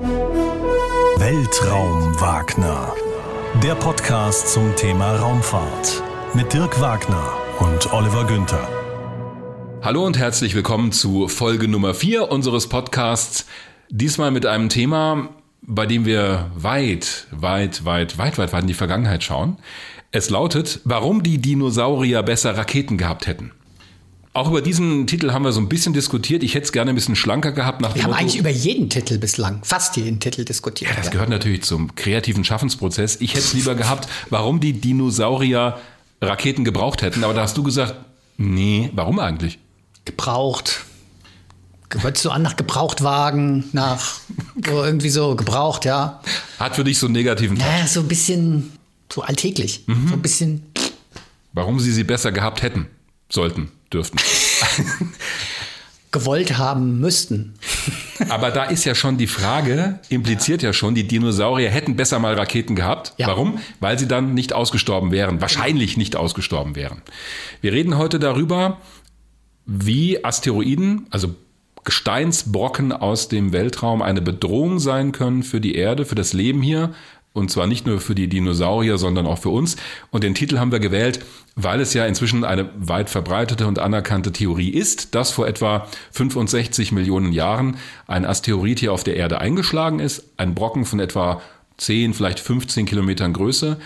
Weltraum Wagner. Der Podcast zum Thema Raumfahrt mit Dirk Wagner und Oliver Günther. Hallo und herzlich willkommen zu Folge Nummer 4 unseres Podcasts. Diesmal mit einem Thema, bei dem wir weit, weit, weit, weit, weit, weit in die Vergangenheit schauen. Es lautet, warum die Dinosaurier besser Raketen gehabt hätten. Auch über diesen Titel haben wir so ein bisschen diskutiert. Ich hätte es gerne ein bisschen schlanker gehabt. Nach wir haben Motto, eigentlich über jeden Titel bislang, fast jeden Titel diskutiert. Ja, das gehört natürlich zum kreativen Schaffensprozess. Ich hätte es lieber gehabt, warum die Dinosaurier Raketen gebraucht hätten. Aber da hast du gesagt, nee, warum eigentlich? Gebraucht. Würdest du an nach Gebrauchtwagen, nach so irgendwie so gebraucht, ja. Hat für dich so einen negativen Touch. Ja, so ein bisschen so alltäglich. Mhm. So ein bisschen. Warum sie sie besser gehabt hätten, sollten, dürften. Gewollt haben müssten. Aber da ist ja schon die Frage, impliziert ja, ja schon, die Dinosaurier hätten besser mal Raketen gehabt. Ja. Warum? Weil sie dann nicht ausgestorben wären, wahrscheinlich nicht ausgestorben wären. Wir reden heute darüber, wie Asteroiden, also Gesteinsbrocken aus dem Weltraum eine Bedrohung sein können für die Erde, für das Leben hier. Und zwar nicht nur für die Dinosaurier, sondern auch für uns. Und den Titel haben wir gewählt, weil es ja inzwischen eine weit verbreitete und anerkannte Theorie ist, dass vor etwa 65 Millionen Jahren ein Asteroid hier auf der Erde eingeschlagen ist. Ein Brocken von etwa 10, vielleicht 15 Kilometern Größe,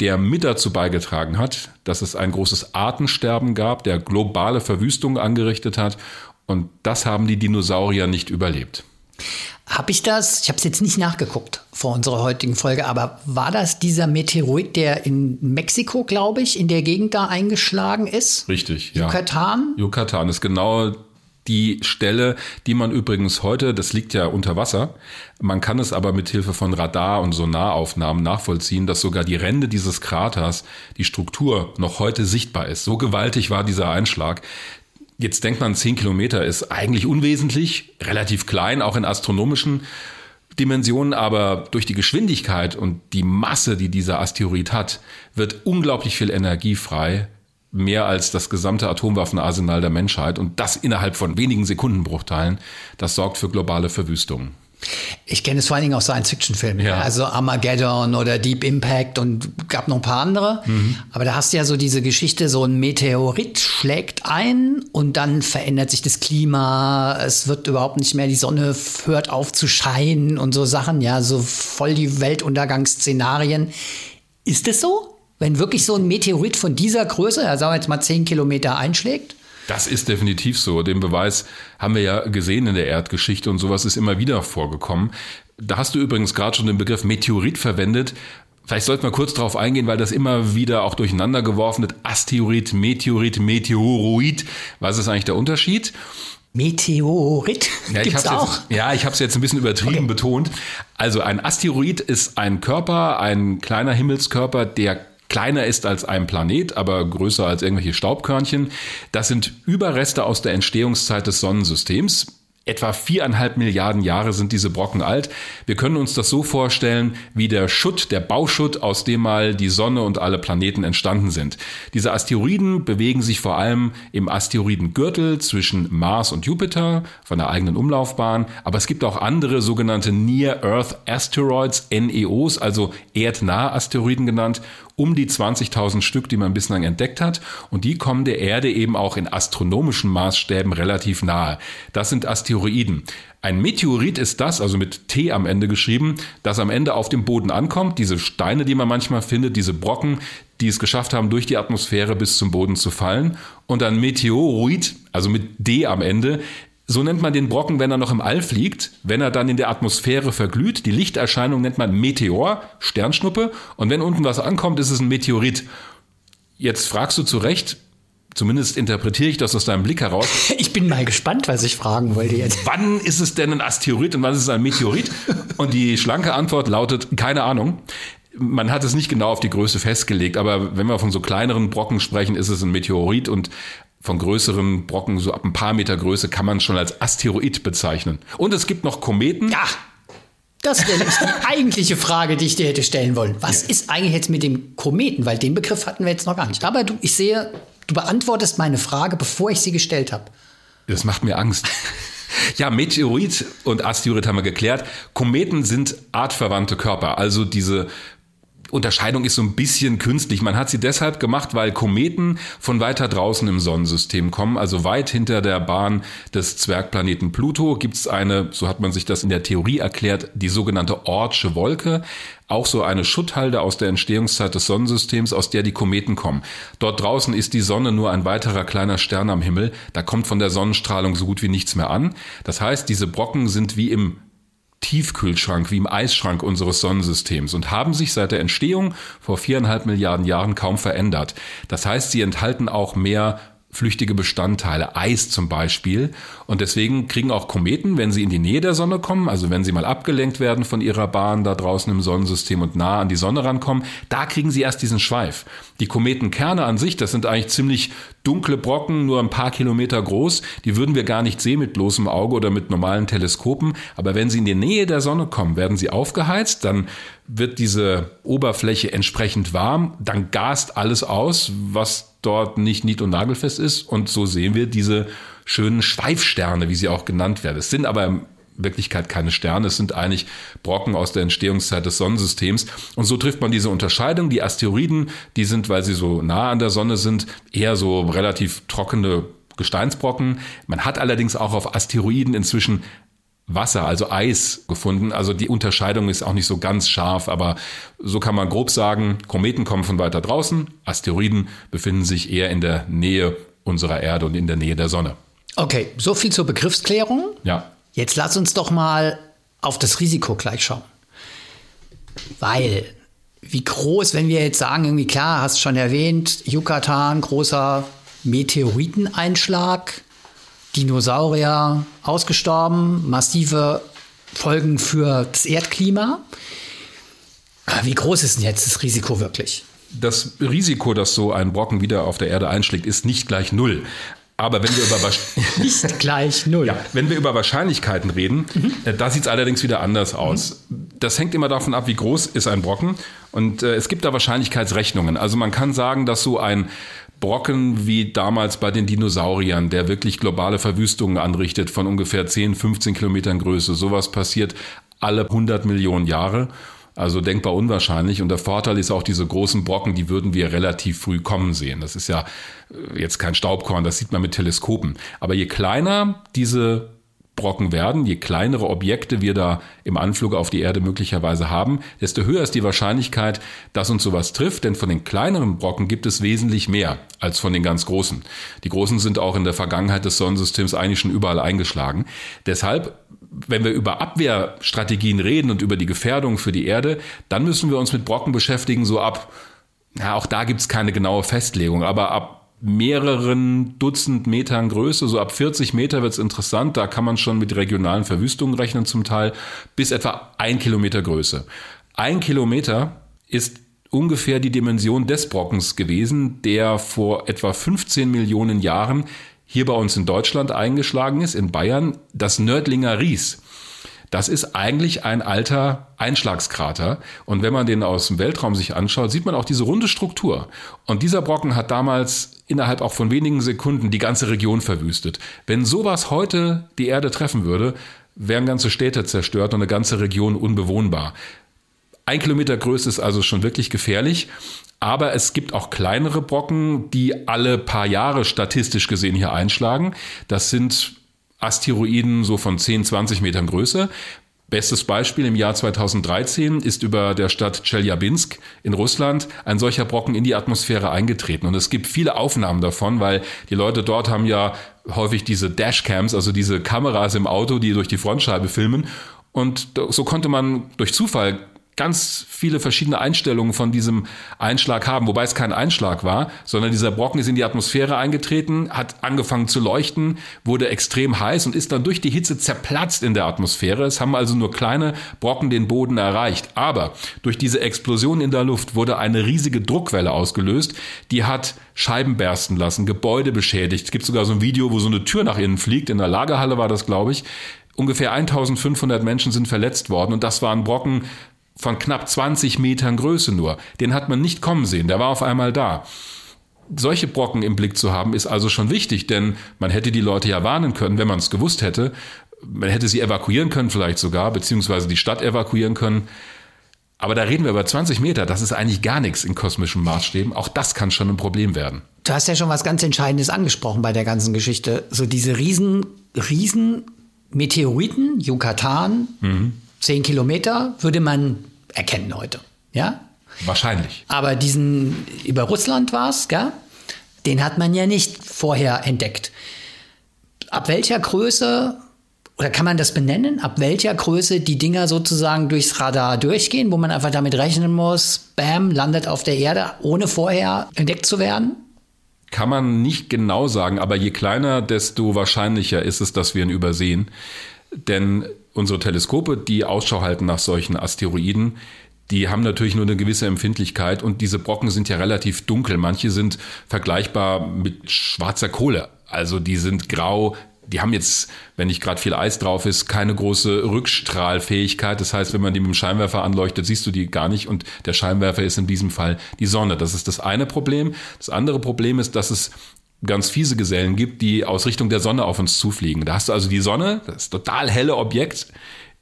der mit dazu beigetragen hat, dass es ein großes Artensterben gab, der globale Verwüstung angerichtet hat. Und das haben die Dinosaurier nicht überlebt. Habe ich das? Ich habe es jetzt nicht nachgeguckt vor unserer heutigen Folge, aber war das dieser Meteorit, der in Mexiko, glaube ich, in der Gegend da eingeschlagen ist? Richtig, ja. Yucatan? Yucatan ist genau die Stelle, die man übrigens heute, das liegt ja unter Wasser, man kann es aber mit Hilfe von Radar- und Sonaraufnahmen nachvollziehen, dass sogar die Ränder dieses Kraters, die Struktur noch heute sichtbar ist. So gewaltig war dieser Einschlag. Jetzt denkt man, 10 Kilometer ist eigentlich unwesentlich, relativ klein, auch in astronomischen Dimensionen, aber durch die Geschwindigkeit und die Masse, die dieser Asteroid hat, wird unglaublich viel Energie frei, mehr als das gesamte Atomwaffenarsenal der Menschheit und das innerhalb von wenigen Sekundenbruchteilen. Das sorgt für globale Verwüstung. Ich kenne es vor allen Dingen aus Science-Fiction-Filmen. Ja. Also Armageddon oder Deep Impact und gab noch ein paar andere. Mhm. Aber da hast du ja so diese Geschichte, so ein Meteorit schlägt ein und dann verändert sich das Klima. Es wird überhaupt nicht mehr, die Sonne hört auf zu scheinen und so Sachen. Ja, so voll die Weltuntergangsszenarien. Ist es so? Wenn wirklich so ein Meteorit von dieser Größe, ja, sagen wir jetzt mal 10 Kilometer einschlägt? Das ist definitiv so. Den Beweis haben wir ja gesehen in der Erdgeschichte und sowas ist immer wieder vorgekommen. Da hast du übrigens gerade schon den Begriff Meteorit verwendet. Vielleicht sollten wir kurz darauf eingehen, weil das immer wieder auch durcheinander geworfen wird. Asteroid, Meteorit, Meteoroid. Was ist eigentlich der Unterschied? Meteorit ja, gibt's auch. Jetzt, ja, ich habe es jetzt ein bisschen übertrieben okay. betont. Also ein Asteroid ist ein Körper, ein kleiner Himmelskörper, der kleiner ist als ein Planet, aber größer als irgendwelche Staubkörnchen. Das sind Überreste aus der Entstehungszeit des Sonnensystems. Etwa viereinhalb Milliarden Jahre sind diese Brocken alt. Wir können uns das so vorstellen wie der Schutt, der Bauschutt, aus dem mal die Sonne und alle Planeten entstanden sind. Diese Asteroiden bewegen sich vor allem im Asteroidengürtel zwischen Mars und Jupiter von der eigenen Umlaufbahn. Aber es gibt auch andere sogenannte Near Earth Asteroids, NEOs, also erdnahe Asteroiden genannt um die 20.000 Stück, die man bislang entdeckt hat. Und die kommen der Erde eben auch in astronomischen Maßstäben relativ nahe. Das sind Asteroiden. Ein Meteorit ist das, also mit T am Ende geschrieben, das am Ende auf dem Boden ankommt. Diese Steine, die man manchmal findet, diese Brocken, die es geschafft haben, durch die Atmosphäre bis zum Boden zu fallen. Und ein Meteoroid, also mit D am Ende, so nennt man den Brocken, wenn er noch im All fliegt, wenn er dann in der Atmosphäre verglüht. Die Lichterscheinung nennt man Meteor, Sternschnuppe. Und wenn unten was ankommt, ist es ein Meteorit. Jetzt fragst du zu Recht, zumindest interpretiere ich das aus deinem Blick heraus. Ich bin mal gespannt, was ich fragen wollte jetzt. Wann ist es denn ein Asteroid und wann ist es ein Meteorit? Und die schlanke Antwort lautet, keine Ahnung. Man hat es nicht genau auf die Größe festgelegt, aber wenn wir von so kleineren Brocken sprechen, ist es ein Meteorit und von größeren Brocken, so ab ein paar Meter Größe, kann man schon als Asteroid bezeichnen. Und es gibt noch Kometen. Ja, das wäre die eigentliche Frage, die ich dir hätte stellen wollen. Was ja. ist eigentlich jetzt mit dem Kometen? Weil den Begriff hatten wir jetzt noch gar nicht. Aber du, ich sehe, du beantwortest meine Frage, bevor ich sie gestellt habe. Das macht mir Angst. Ja, Meteorit und Asteroid haben wir geklärt. Kometen sind artverwandte Körper, also diese Unterscheidung ist so ein bisschen künstlich. Man hat sie deshalb gemacht, weil Kometen von weiter draußen im Sonnensystem kommen, also weit hinter der Bahn des Zwergplaneten Pluto gibt es eine, so hat man sich das in der Theorie erklärt, die sogenannte Ortsche Wolke, auch so eine Schutthalde aus der Entstehungszeit des Sonnensystems, aus der die Kometen kommen. Dort draußen ist die Sonne nur ein weiterer kleiner Stern am Himmel, da kommt von der Sonnenstrahlung so gut wie nichts mehr an. Das heißt, diese Brocken sind wie im Tiefkühlschrank wie im Eisschrank unseres Sonnensystems und haben sich seit der Entstehung vor viereinhalb Milliarden Jahren kaum verändert. Das heißt, sie enthalten auch mehr flüchtige Bestandteile, Eis zum Beispiel. Und deswegen kriegen auch Kometen, wenn sie in die Nähe der Sonne kommen, also wenn sie mal abgelenkt werden von ihrer Bahn da draußen im Sonnensystem und nah an die Sonne rankommen, da kriegen sie erst diesen Schweif. Die Kometenkerne an sich, das sind eigentlich ziemlich dunkle Brocken, nur ein paar Kilometer groß. Die würden wir gar nicht sehen mit bloßem Auge oder mit normalen Teleskopen. Aber wenn sie in die Nähe der Sonne kommen, werden sie aufgeheizt, dann wird diese Oberfläche entsprechend warm, dann gast alles aus, was dort nicht nied- und nagelfest ist. Und so sehen wir diese schönen Schweifsterne, wie sie auch genannt werden. Es sind aber in Wirklichkeit keine Sterne, es sind eigentlich Brocken aus der Entstehungszeit des Sonnensystems. Und so trifft man diese Unterscheidung. Die Asteroiden, die sind, weil sie so nah an der Sonne sind, eher so relativ trockene Gesteinsbrocken. Man hat allerdings auch auf Asteroiden inzwischen Wasser, also Eis gefunden. Also die Unterscheidung ist auch nicht so ganz scharf, aber so kann man grob sagen, Kometen kommen von weiter draußen, Asteroiden befinden sich eher in der Nähe unserer Erde und in der Nähe der Sonne. Okay, so viel zur Begriffsklärung. Ja. Jetzt lass uns doch mal auf das Risiko gleich schauen. Weil, wie groß, wenn wir jetzt sagen, irgendwie klar, hast schon erwähnt, Yucatan, großer Meteoriteneinschlag, Dinosaurier ausgestorben, massive Folgen für das Erdklima. Wie groß ist denn jetzt das Risiko wirklich? Das Risiko, dass so ein Brocken wieder auf der Erde einschlägt, ist nicht gleich null. Aber wenn wir über nicht gleich null. Ja, wenn wir über Wahrscheinlichkeiten reden, mhm. äh, da sieht es allerdings wieder anders aus. Mhm. Das hängt immer davon ab, wie groß ist ein Brocken. Und äh, es gibt da Wahrscheinlichkeitsrechnungen. Also man kann sagen, dass so ein Brocken wie damals bei den Dinosauriern, der wirklich globale Verwüstungen anrichtet von ungefähr 10, 15 Kilometern Größe. Sowas passiert alle 100 Millionen Jahre. Also denkbar unwahrscheinlich. Und der Vorteil ist auch, diese großen Brocken, die würden wir relativ früh kommen sehen. Das ist ja äh, jetzt kein Staubkorn, das sieht man mit Teleskopen. Aber je kleiner diese Brocken werden, je kleinere Objekte wir da im Anflug auf die Erde möglicherweise haben, desto höher ist die Wahrscheinlichkeit, dass uns sowas trifft, denn von den kleineren Brocken gibt es wesentlich mehr als von den ganz großen. Die großen sind auch in der Vergangenheit des Sonnensystems eigentlich schon überall eingeschlagen. Deshalb wenn wir über Abwehrstrategien reden und über die Gefährdung für die Erde, dann müssen wir uns mit Brocken beschäftigen, so ab, ja, auch da gibt es keine genaue Festlegung, aber ab mehreren Dutzend Metern Größe, so ab 40 Meter wird es interessant, da kann man schon mit regionalen Verwüstungen rechnen zum Teil, bis etwa ein Kilometer Größe. Ein Kilometer ist ungefähr die Dimension des Brockens gewesen, der vor etwa 15 Millionen Jahren hier bei uns in Deutschland eingeschlagen ist, in Bayern, das Nördlinger Ries. Das ist eigentlich ein alter Einschlagskrater. Und wenn man den aus dem Weltraum sich anschaut, sieht man auch diese runde Struktur. Und dieser Brocken hat damals innerhalb auch von wenigen Sekunden die ganze Region verwüstet. Wenn sowas heute die Erde treffen würde, wären ganze Städte zerstört und eine ganze Region unbewohnbar. Ein Kilometer Größe ist also schon wirklich gefährlich. Aber es gibt auch kleinere Brocken, die alle paar Jahre statistisch gesehen hier einschlagen. Das sind Asteroiden so von 10, 20 Metern Größe. Bestes Beispiel im Jahr 2013 ist über der Stadt Chelyabinsk in Russland ein solcher Brocken in die Atmosphäre eingetreten. Und es gibt viele Aufnahmen davon, weil die Leute dort haben ja häufig diese Dashcams, also diese Kameras im Auto, die durch die Frontscheibe filmen. Und so konnte man durch Zufall ganz viele verschiedene Einstellungen von diesem Einschlag haben, wobei es kein Einschlag war, sondern dieser Brocken ist in die Atmosphäre eingetreten, hat angefangen zu leuchten, wurde extrem heiß und ist dann durch die Hitze zerplatzt in der Atmosphäre. Es haben also nur kleine Brocken den Boden erreicht. Aber durch diese Explosion in der Luft wurde eine riesige Druckwelle ausgelöst, die hat Scheiben bersten lassen, Gebäude beschädigt. Es gibt sogar so ein Video, wo so eine Tür nach innen fliegt. In der Lagerhalle war das, glaube ich. Ungefähr 1500 Menschen sind verletzt worden und das war ein Brocken, von knapp 20 Metern Größe nur. Den hat man nicht kommen sehen, der war auf einmal da. solche Brocken im Blick zu haben, ist also schon wichtig, denn man hätte die Leute ja warnen können, wenn man es gewusst hätte. Man hätte sie evakuieren können vielleicht sogar, beziehungsweise die Stadt evakuieren können. Aber da reden wir über 20 Meter. Das ist eigentlich gar nichts in kosmischen Maßstäben. Auch das kann schon ein Problem werden. Du hast ja schon was ganz Entscheidendes angesprochen bei der ganzen Geschichte. So diese riesen, riesen Meteoriten, Yucatan, mhm. 10 Kilometer, würde man erkennen heute. Ja? Wahrscheinlich. Aber diesen, über Russland war es? Den hat man ja nicht vorher entdeckt. Ab welcher Größe oder kann man das benennen, ab welcher Größe die Dinger sozusagen durchs Radar durchgehen, wo man einfach damit rechnen muss, bam, landet auf der Erde, ohne vorher entdeckt zu werden? Kann man nicht genau sagen, aber je kleiner, desto wahrscheinlicher ist es, dass wir ihn übersehen. Denn unsere Teleskope, die Ausschau halten nach solchen Asteroiden, die haben natürlich nur eine gewisse Empfindlichkeit und diese Brocken sind ja relativ dunkel. Manche sind vergleichbar mit schwarzer Kohle. Also die sind grau, die haben jetzt, wenn nicht gerade viel Eis drauf ist, keine große Rückstrahlfähigkeit. Das heißt, wenn man die mit dem Scheinwerfer anleuchtet, siehst du die gar nicht. Und der Scheinwerfer ist in diesem Fall die Sonne. Das ist das eine Problem. Das andere Problem ist, dass es ganz fiese Gesellen gibt, die aus Richtung der Sonne auf uns zufliegen. Da hast du also die Sonne, das total helle Objekt,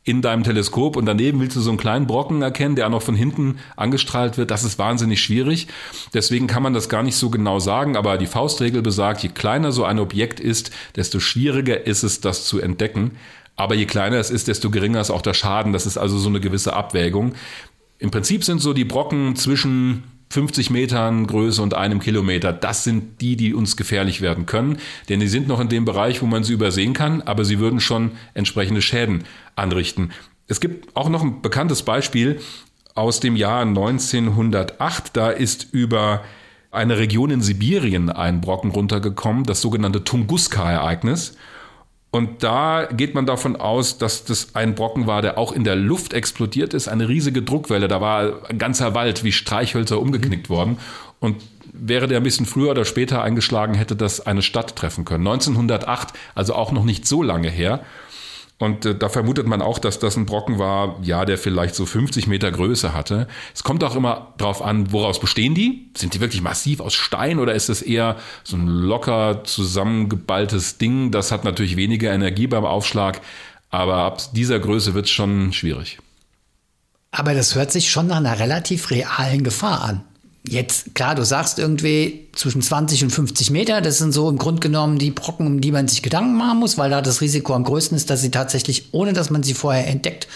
in deinem Teleskop und daneben willst du so einen kleinen Brocken erkennen, der auch noch von hinten angestrahlt wird. Das ist wahnsinnig schwierig. Deswegen kann man das gar nicht so genau sagen, aber die Faustregel besagt, je kleiner so ein Objekt ist, desto schwieriger ist es, das zu entdecken. Aber je kleiner es ist, desto geringer ist auch der Schaden. Das ist also so eine gewisse Abwägung. Im Prinzip sind so die Brocken zwischen 50 Metern Größe und einem Kilometer, das sind die, die uns gefährlich werden können. Denn die sind noch in dem Bereich, wo man sie übersehen kann, aber sie würden schon entsprechende Schäden anrichten. Es gibt auch noch ein bekanntes Beispiel aus dem Jahr 1908. Da ist über eine Region in Sibirien ein Brocken runtergekommen, das sogenannte Tunguska-Ereignis. Und da geht man davon aus, dass das ein Brocken war, der auch in der Luft explodiert ist. Eine riesige Druckwelle. Da war ein ganzer Wald wie Streichhölzer umgeknickt worden. Und wäre der ein bisschen früher oder später eingeschlagen, hätte das eine Stadt treffen können. 1908, also auch noch nicht so lange her. Und äh, da vermutet man auch, dass das ein Brocken war, ja, der vielleicht so 50 Meter Größe hatte. Es kommt auch immer drauf an, woraus bestehen die? Sind die wirklich massiv aus Stein oder ist es eher so ein locker zusammengeballtes Ding? Das hat natürlich weniger Energie beim Aufschlag, aber ab dieser Größe wird es schon schwierig. Aber das hört sich schon nach einer relativ realen Gefahr an. Jetzt, klar, du sagst irgendwie zwischen 20 und 50 Meter, das sind so im Grunde genommen die Brocken, um die man sich Gedanken machen muss, weil da das Risiko am größten ist, dass sie tatsächlich, ohne dass man sie vorher entdeckt,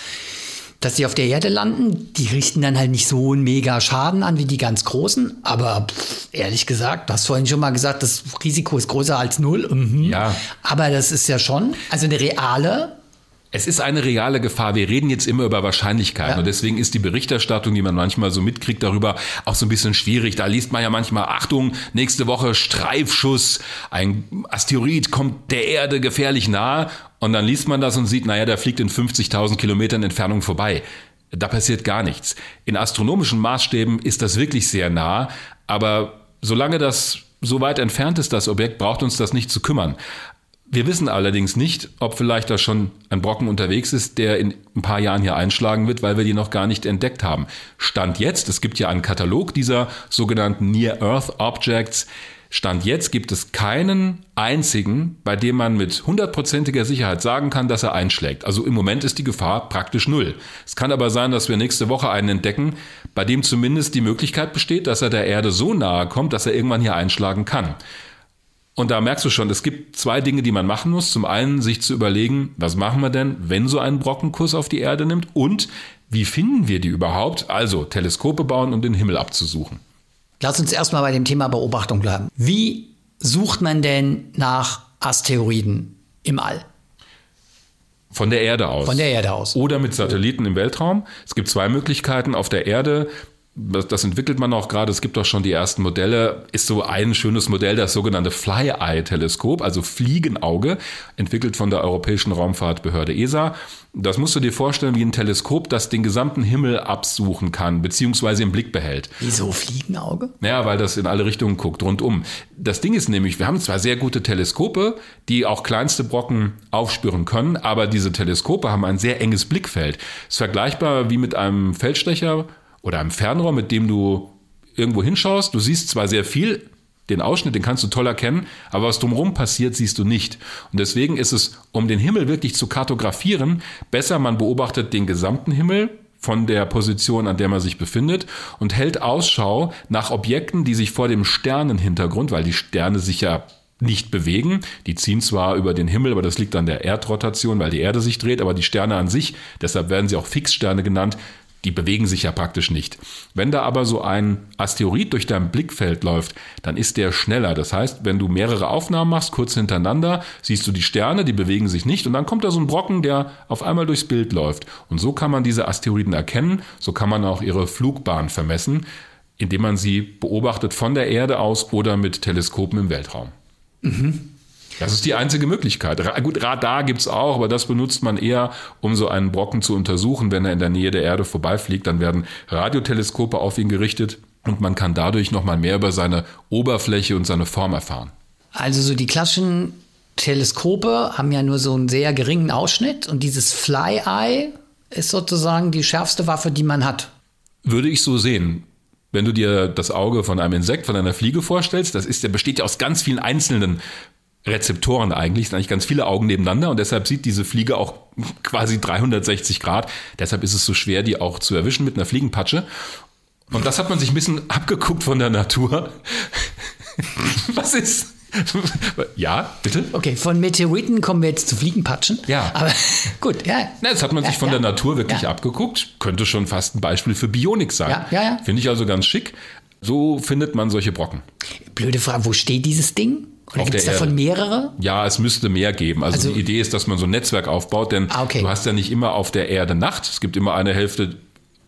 dass sie auf der Erde landen. Die richten dann halt nicht so einen mega Schaden an wie die ganz großen. Aber pff, ehrlich gesagt, du hast vorhin schon mal gesagt, das Risiko ist größer als null. Mhm. Ja. Aber das ist ja schon, also eine reale es ist eine reale Gefahr. Wir reden jetzt immer über Wahrscheinlichkeiten ja. und deswegen ist die Berichterstattung, die man manchmal so mitkriegt darüber, auch so ein bisschen schwierig. Da liest man ja manchmal, Achtung, nächste Woche Streifschuss, ein Asteroid kommt der Erde gefährlich nahe und dann liest man das und sieht, naja, der fliegt in 50.000 Kilometern Entfernung vorbei. Da passiert gar nichts. In astronomischen Maßstäben ist das wirklich sehr nah, aber solange das so weit entfernt ist, das Objekt, braucht uns das nicht zu kümmern. Wir wissen allerdings nicht, ob vielleicht da schon ein Brocken unterwegs ist, der in ein paar Jahren hier einschlagen wird, weil wir die noch gar nicht entdeckt haben. Stand jetzt, es gibt ja einen Katalog dieser sogenannten Near Earth Objects. Stand jetzt gibt es keinen einzigen, bei dem man mit hundertprozentiger Sicherheit sagen kann, dass er einschlägt. Also im Moment ist die Gefahr praktisch null. Es kann aber sein, dass wir nächste Woche einen entdecken, bei dem zumindest die Möglichkeit besteht, dass er der Erde so nahe kommt, dass er irgendwann hier einschlagen kann. Und da merkst du schon, es gibt zwei Dinge, die man machen muss. Zum einen sich zu überlegen, was machen wir denn, wenn so ein Brockenkurs auf die Erde nimmt und wie finden wir die überhaupt? Also Teleskope bauen und den Himmel abzusuchen. Lass uns erstmal bei dem Thema Beobachtung bleiben. Wie sucht man denn nach Asteroiden im All? Von der Erde aus. Von der Erde aus. Oder mit Satelliten im Weltraum. Es gibt zwei Möglichkeiten. Auf der Erde das entwickelt man auch gerade, es gibt auch schon die ersten Modelle, ist so ein schönes Modell, das sogenannte Fly-Eye-Teleskop, also Fliegenauge, entwickelt von der Europäischen Raumfahrtbehörde ESA. Das musst du dir vorstellen wie ein Teleskop, das den gesamten Himmel absuchen kann, beziehungsweise im Blick behält. Wieso Fliegenauge? Naja, weil das in alle Richtungen guckt, rundum. Das Ding ist nämlich, wir haben zwar sehr gute Teleskope, die auch kleinste Brocken aufspüren können, aber diese Teleskope haben ein sehr enges Blickfeld. ist vergleichbar wie mit einem Feldstecher oder einem Fernrohr, mit dem du irgendwo hinschaust. Du siehst zwar sehr viel, den Ausschnitt, den kannst du toll erkennen, aber was drumherum passiert, siehst du nicht. Und deswegen ist es, um den Himmel wirklich zu kartografieren, besser, man beobachtet den gesamten Himmel, von der Position, an der man sich befindet und hält Ausschau nach Objekten, die sich vor dem Sternenhintergrund, weil die Sterne sich ja nicht bewegen. Die ziehen zwar über den Himmel, aber das liegt an der Erdrotation, weil die Erde sich dreht, aber die Sterne an sich, deshalb werden sie auch Fixsterne genannt, die bewegen sich ja praktisch nicht. Wenn da aber so ein Asteroid durch dein Blickfeld läuft, dann ist der schneller. Das heißt, wenn du mehrere Aufnahmen machst, kurz hintereinander, siehst du die Sterne, die bewegen sich nicht und dann kommt da so ein Brocken, der auf einmal durchs Bild läuft. Und so kann man diese Asteroiden erkennen, so kann man auch ihre Flugbahn vermessen, indem man sie beobachtet von der Erde aus oder mit Teleskopen im Weltraum. Mhm. Das ist die einzige Möglichkeit. Gut, Radar gibt es auch, aber das benutzt man eher, um so einen Brocken zu untersuchen. Wenn er in der Nähe der Erde vorbeifliegt, dann werden Radioteleskope auf ihn gerichtet und man kann dadurch nochmal mehr über seine Oberfläche und seine Form erfahren. Also so die klassischen Teleskope haben ja nur so einen sehr geringen Ausschnitt und dieses Fly-Eye ist sozusagen die schärfste Waffe, die man hat. Würde ich so sehen. Wenn du dir das Auge von einem Insekt, von einer Fliege vorstellst, das ist, der besteht ja aus ganz vielen einzelnen Rezeptoren eigentlich, sind eigentlich ganz viele Augen nebeneinander und deshalb sieht diese Fliege auch quasi 360 Grad. Deshalb ist es so schwer, die auch zu erwischen mit einer Fliegenpatsche. Und das hat man sich ein bisschen abgeguckt von der Natur. Was ist? Ja, bitte? Okay, von Meteoriten kommen wir jetzt zu Fliegenpatschen. Ja. Aber gut, ja. Na, das hat man sich von ja, der Natur wirklich ja. abgeguckt. Könnte schon fast ein Beispiel für Bionik sein. Ja, ja, ja. Finde ich also ganz schick. So findet man solche Brocken. Blöde Frage, wo steht dieses Ding? Oder gibt es davon mehrere? Ja, es müsste mehr geben. Also, Also- die Idee ist, dass man so ein Netzwerk aufbaut, denn Ah, okay. du hast ja nicht immer auf der Erde Nacht. Es gibt immer eine Hälfte,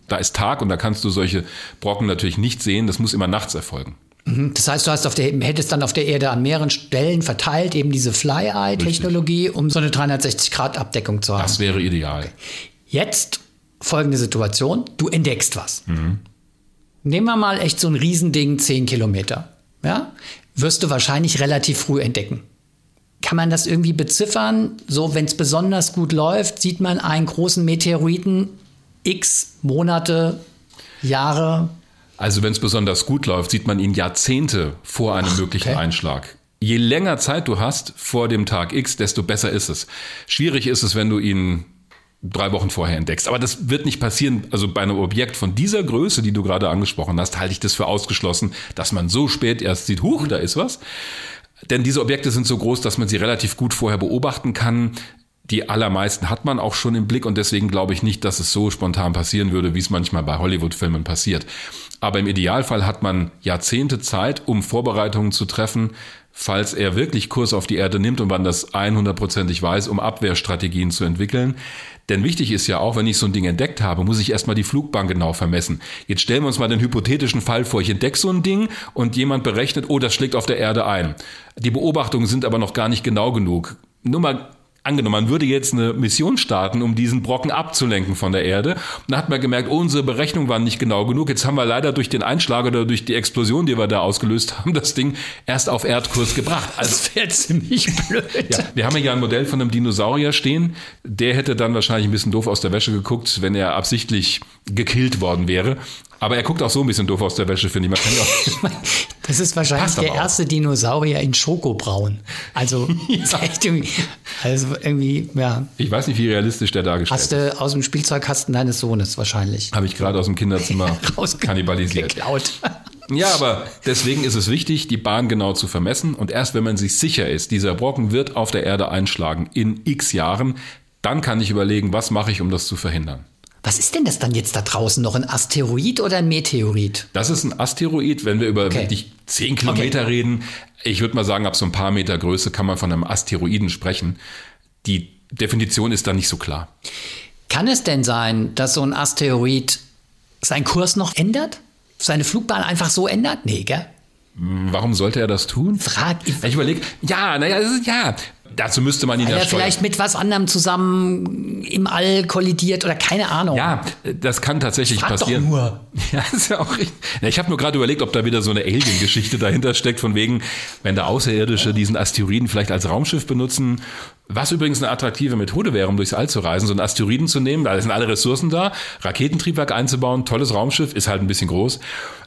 da ist Tag und da kannst du solche Brocken natürlich nicht sehen. Das muss immer nachts erfolgen. Das heißt, du hast auf der, hättest dann auf der Erde an mehreren Stellen verteilt eben diese Fly-Eye-Technologie, um so eine 360-Grad-Abdeckung zu haben. Das wäre ideal. Jetzt folgende Situation: Du entdeckst was. Nehmen wir mal echt so ein Riesending, 10 Kilometer. Ja? Wirst du wahrscheinlich relativ früh entdecken. Kann man das irgendwie beziffern? So, wenn es besonders gut läuft, sieht man einen großen Meteoriten x Monate, Jahre. Also wenn es besonders gut läuft, sieht man ihn Jahrzehnte vor einem möglichen okay. Einschlag. Je länger Zeit du hast vor dem Tag X, desto besser ist es. Schwierig ist es, wenn du ihn drei Wochen vorher entdeckst. Aber das wird nicht passieren. Also bei einem Objekt von dieser Größe, die du gerade angesprochen hast, halte ich das für ausgeschlossen, dass man so spät erst sieht, huch, da ist was. Denn diese Objekte sind so groß, dass man sie relativ gut vorher beobachten kann. Die allermeisten hat man auch schon im Blick und deswegen glaube ich nicht, dass es so spontan passieren würde, wie es manchmal bei Hollywood-Filmen passiert. Aber im Idealfall hat man Jahrzehnte Zeit, um Vorbereitungen zu treffen, falls er wirklich Kurs auf die Erde nimmt und man das 100%ig weiß, um Abwehrstrategien zu entwickeln. Denn wichtig ist ja auch, wenn ich so ein Ding entdeckt habe, muss ich erstmal die Flugbahn genau vermessen. Jetzt stellen wir uns mal den hypothetischen Fall vor, ich entdecke so ein Ding und jemand berechnet, oh, das schlägt auf der Erde ein. Die Beobachtungen sind aber noch gar nicht genau genug. Nur mal angenommen, man würde jetzt eine Mission starten, um diesen Brocken abzulenken von der Erde. Und dann hat man gemerkt, oh, unsere Berechnungen waren nicht genau genug. Jetzt haben wir leider durch den Einschlag oder durch die Explosion, die wir da ausgelöst haben, das Ding erst auf Erdkurs gebracht. Also Das wäre ziemlich blöd. ja, wir haben ja ein Modell von einem Dinosaurier stehen. Der hätte dann wahrscheinlich ein bisschen doof aus der Wäsche geguckt, wenn er absichtlich gekillt worden wäre. Aber er guckt auch so ein bisschen doof aus der Wäsche, finde ich. Man kann ja auch Das ist wahrscheinlich der auch. erste Dinosaurier in Schokobraun. Also, echt irgendwie, also irgendwie, ja. ich weiß nicht, wie realistisch der dargestellt Hast ist. du aus dem Spielzeugkasten deines Sohnes wahrscheinlich Habe ich gerade aus dem Kinderzimmer kannibalisiert. geklaut. Ja, aber deswegen ist es wichtig, die Bahn genau zu vermessen. Und erst wenn man sich sicher ist, dieser Brocken wird auf der Erde einschlagen in x Jahren, dann kann ich überlegen, was mache ich, um das zu verhindern. Was ist denn das dann jetzt da draußen noch? Ein Asteroid oder ein Meteorit? Das ist ein Asteroid, wenn wir über Okay. wirklich 10 Kilometer Okay. reden. Ich würde mal sagen, ab so ein paar Meter Größe kann man von einem Asteroiden sprechen. Die Definition ist da nicht so klar. Kann es denn sein, dass so ein Asteroid seinen Kurs noch ändert? Seine Flugbahn einfach so ändert? Nee, gell? Warum sollte er das tun? Frag ich. Ich überlege, ja, naja, ja, dazu müsste man ihn ja steuern. vielleicht mit was anderem zusammen im All kollidiert oder keine Ahnung. Ja, das kann tatsächlich Frag doch passieren. nur. Ja, ist ja auch richtig. Ja, ich habe nur gerade überlegt, ob da wieder so eine Alien-Geschichte dahinter steckt, von wegen, wenn da Außerirdische diesen Asteroiden vielleicht als Raumschiff benutzen. Was übrigens eine attraktive Methode wäre, um durchs All zu reisen, so einen Asteroiden zu nehmen, da sind alle Ressourcen da, Raketentriebwerk einzubauen, tolles Raumschiff, ist halt ein bisschen groß.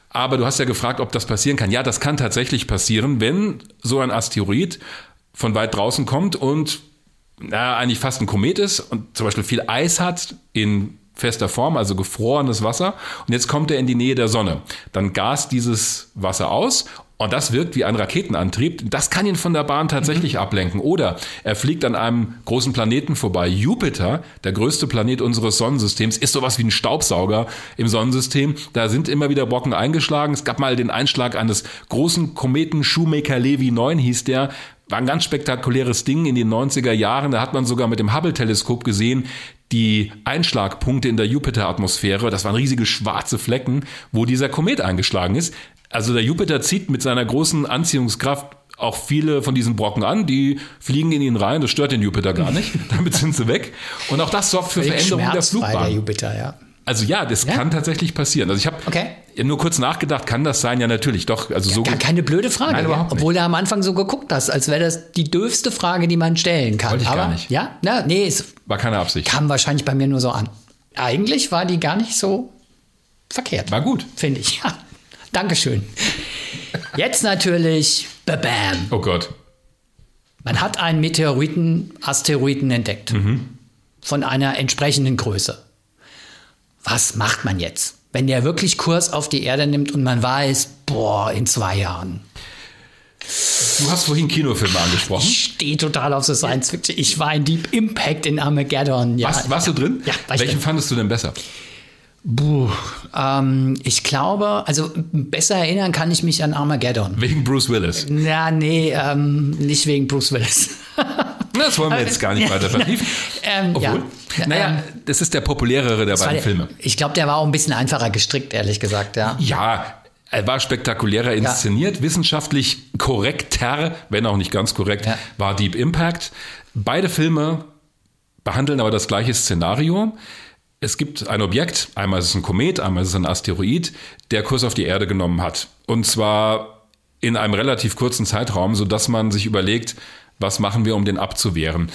Aber du hast ja gefragt, ob das passieren kann. Ja, das kann tatsächlich passieren, wenn so ein Asteroid von weit draußen kommt und na, eigentlich fast ein Komet ist und zum Beispiel viel Eis hat in fester Form, also gefrorenes Wasser. Und jetzt kommt er in die Nähe der Sonne. Dann gast dieses Wasser aus und das wirkt wie ein Raketenantrieb. Das kann ihn von der Bahn tatsächlich mhm. ablenken. Oder er fliegt an einem großen Planeten vorbei. Jupiter, der größte Planet unseres Sonnensystems, ist sowas wie ein Staubsauger im Sonnensystem. Da sind immer wieder Brocken eingeschlagen. Es gab mal den Einschlag eines großen Kometen Shoemaker Levy 9 hieß der. War ein ganz spektakuläres Ding in den 90er Jahren. Da hat man sogar mit dem Hubble-Teleskop gesehen, die Einschlagpunkte in der Jupiter-Atmosphäre. Das waren riesige schwarze Flecken, wo dieser Komet eingeschlagen ist. Also der Jupiter zieht mit seiner großen Anziehungskraft auch viele von diesen Brocken an, die fliegen in ihn rein, das stört den Jupiter gar nicht, damit sind sie weg. Und auch das sorgt für Veränderungen der Flugbahn. Der Jupiter, ja. Also ja, das ja? kann tatsächlich passieren. Also ich habe okay. nur kurz nachgedacht, kann das sein? Ja, natürlich, doch. Also ja, so gar keine blöde Frage. Nein, ja. Obwohl du am Anfang so geguckt hast, als wäre das die dürfste Frage, die man stellen kann. Wollte ich Aber, gar nicht. Ja, na, nee, es war keine Absicht. Kam wahrscheinlich bei mir nur so an. Eigentlich war die gar nicht so verkehrt. War gut. Finde ich. Ja. Dankeschön. Jetzt natürlich, bam. Oh Gott. Man hat einen Meteoriten, Asteroiden entdeckt. Mhm. Von einer entsprechenden Größe was macht man jetzt? Wenn der wirklich Kurs auf die Erde nimmt und man weiß, boah, in zwei Jahren. Du hast vorhin Kinofilme angesprochen. Ich stehe total auf so Science Fiction. Ich war in Deep Impact in Armageddon. Ja, warst, warst ja. du drin? Ja. Welchen drin. fandest du denn besser? Buh, ähm, ich glaube, also besser erinnern kann ich mich an Armageddon. Wegen Bruce Willis? Ja, nee, ähm, nicht wegen Bruce Willis. Das wollen wir jetzt gar nicht weiter vertiefen. ähm, Obwohl, ja. naja, ähm, das ist der populärere der beiden der, Filme. Ich glaube, der war auch ein bisschen einfacher gestrickt, ehrlich gesagt, ja. Ja, er war spektakulärer inszeniert, ja. wissenschaftlich korrekter, wenn auch nicht ganz korrekt, ja. war Deep Impact. Beide Filme behandeln aber das gleiche Szenario. Es gibt ein Objekt, einmal ist es ein Komet, einmal ist es ein Asteroid, der Kurs auf die Erde genommen hat. Und zwar in einem relativ kurzen Zeitraum, sodass man sich überlegt, was machen wir, um den abzuwehren?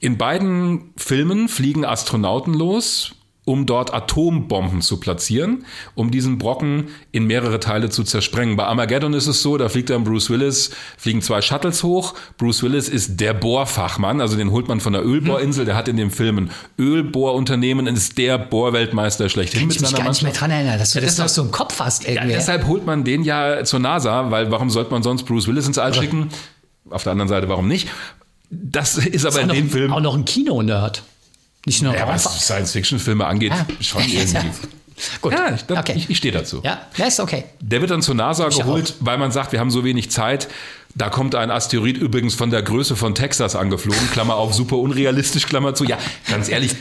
In beiden Filmen fliegen Astronauten los, um dort Atombomben zu platzieren, um diesen Brocken in mehrere Teile zu zersprengen. Bei Armageddon ist es so, da fliegt dann Bruce Willis, fliegen zwei Shuttles hoch. Bruce Willis ist der Bohrfachmann, also den holt man von der Ölbohrinsel, der hat in dem Film ein Ölbohrunternehmen und ist der Bohrweltmeister schlechthin Kann mit ich mich gar nicht mehr dran erinnern, dass du das noch so im Kopf hast. Irgendwie. Ja, deshalb holt man den ja zur NASA, weil warum sollte man sonst Bruce Willis ins All schicken? Auf der anderen Seite, warum nicht? Das ist aber in dem Film. Auch noch ein Kino-Nerd. Nicht nur ja, was Science-Fiction-Filme angeht, ah. schon irgendwie. Gut. Ja, ich, okay. ich, ich stehe dazu. Ja, das ist okay. Der wird dann zur NASA geholt, weil man sagt, wir haben so wenig Zeit. Da kommt ein Asteroid übrigens von der Größe von Texas angeflogen, Klammer auf, super unrealistisch, Klammer zu. Ja, ganz ehrlich,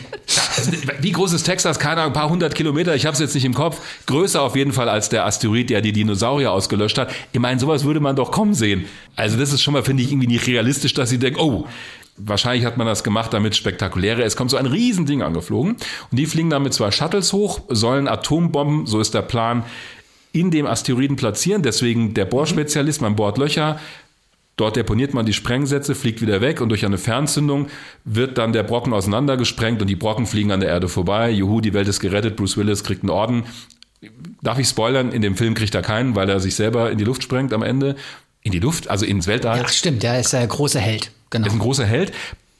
wie groß ist Texas? Keine Ahnung, ein paar hundert Kilometer, ich habe es jetzt nicht im Kopf. Größer auf jeden Fall als der Asteroid, der die Dinosaurier ausgelöscht hat. Ich meine, sowas würde man doch kommen sehen. Also das ist schon mal, finde ich, irgendwie nicht realistisch, dass sie denken, oh, Wahrscheinlich hat man das gemacht, damit spektakuläre. Es kommt so ein Riesending angeflogen und die fliegen dann mit zwei Shuttles hoch, sollen Atombomben, so ist der Plan, in dem Asteroiden platzieren. Deswegen der Bohrspezialist, man bohrt Löcher, Dort deponiert man die Sprengsätze, fliegt wieder weg und durch eine Fernzündung wird dann der Brocken auseinandergesprengt und die Brocken fliegen an der Erde vorbei. Juhu, die Welt ist gerettet, Bruce Willis kriegt einen Orden. Darf ich spoilern? In dem Film kriegt er keinen, weil er sich selber in die Luft sprengt am Ende. In die Luft, also ins Weltall. Ja, stimmt, der ist der große Held. Genau. Er ist ein großer Held.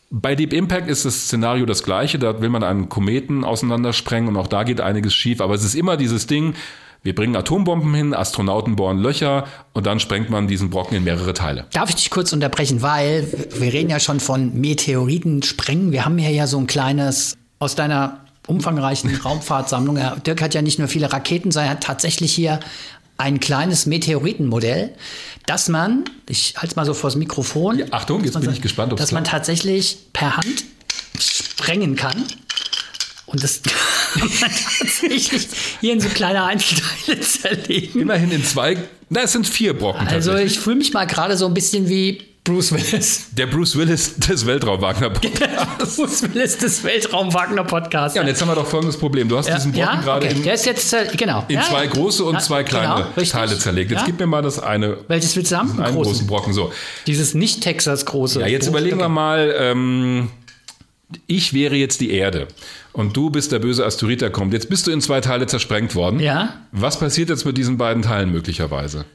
Bei Deep Impact ist das Szenario das gleiche. Da will man einen Kometen auseinandersprengen und auch da geht einiges schief. Aber es ist immer dieses Ding, wir bringen Atombomben hin, Astronauten bohren Löcher und dann sprengt man diesen Brocken in mehrere Teile. Darf ich dich kurz unterbrechen, weil wir reden ja schon von Meteoriten sprengen. Wir haben hier ja so ein kleines aus deiner umfangreichen Raumfahrtsammlung. Dirk hat ja nicht nur viele Raketen, sondern er hat tatsächlich hier ein kleines Meteoritenmodell, dass man, ich halte es mal so vors Mikrofon. Ja, Achtung, jetzt bin ich gespannt, ob Dass man tatsächlich per Hand sprengen kann. Und das kann man tatsächlich hier in so kleine Einzelteile zerlegen. Immerhin in zwei, na, es sind vier Brocken. Also ich fühle mich mal gerade so ein bisschen wie Bruce Willis. Der Bruce Willis des Weltraum-Wagner-Podcasts. Bruce Willis des Weltraum-Wagner-Podcasts. Ja, und jetzt haben wir doch folgendes Problem. Du hast ja, diesen Brocken ja, gerade okay. in, Der ist jetzt, genau. in zwei große und zwei kleine genau, Teile zerlegt. Jetzt gib mir mal das eine. Welches willst du haben? Einen großen. großen Brocken. So. Dieses nicht Texas große. Ja, jetzt überlegen wir mal. Ähm, ich wäre jetzt die Erde und du bist der böse Asteroid, der kommt. Jetzt bist du in zwei Teile zersprengt worden. Ja. Was passiert jetzt mit diesen beiden Teilen möglicherweise?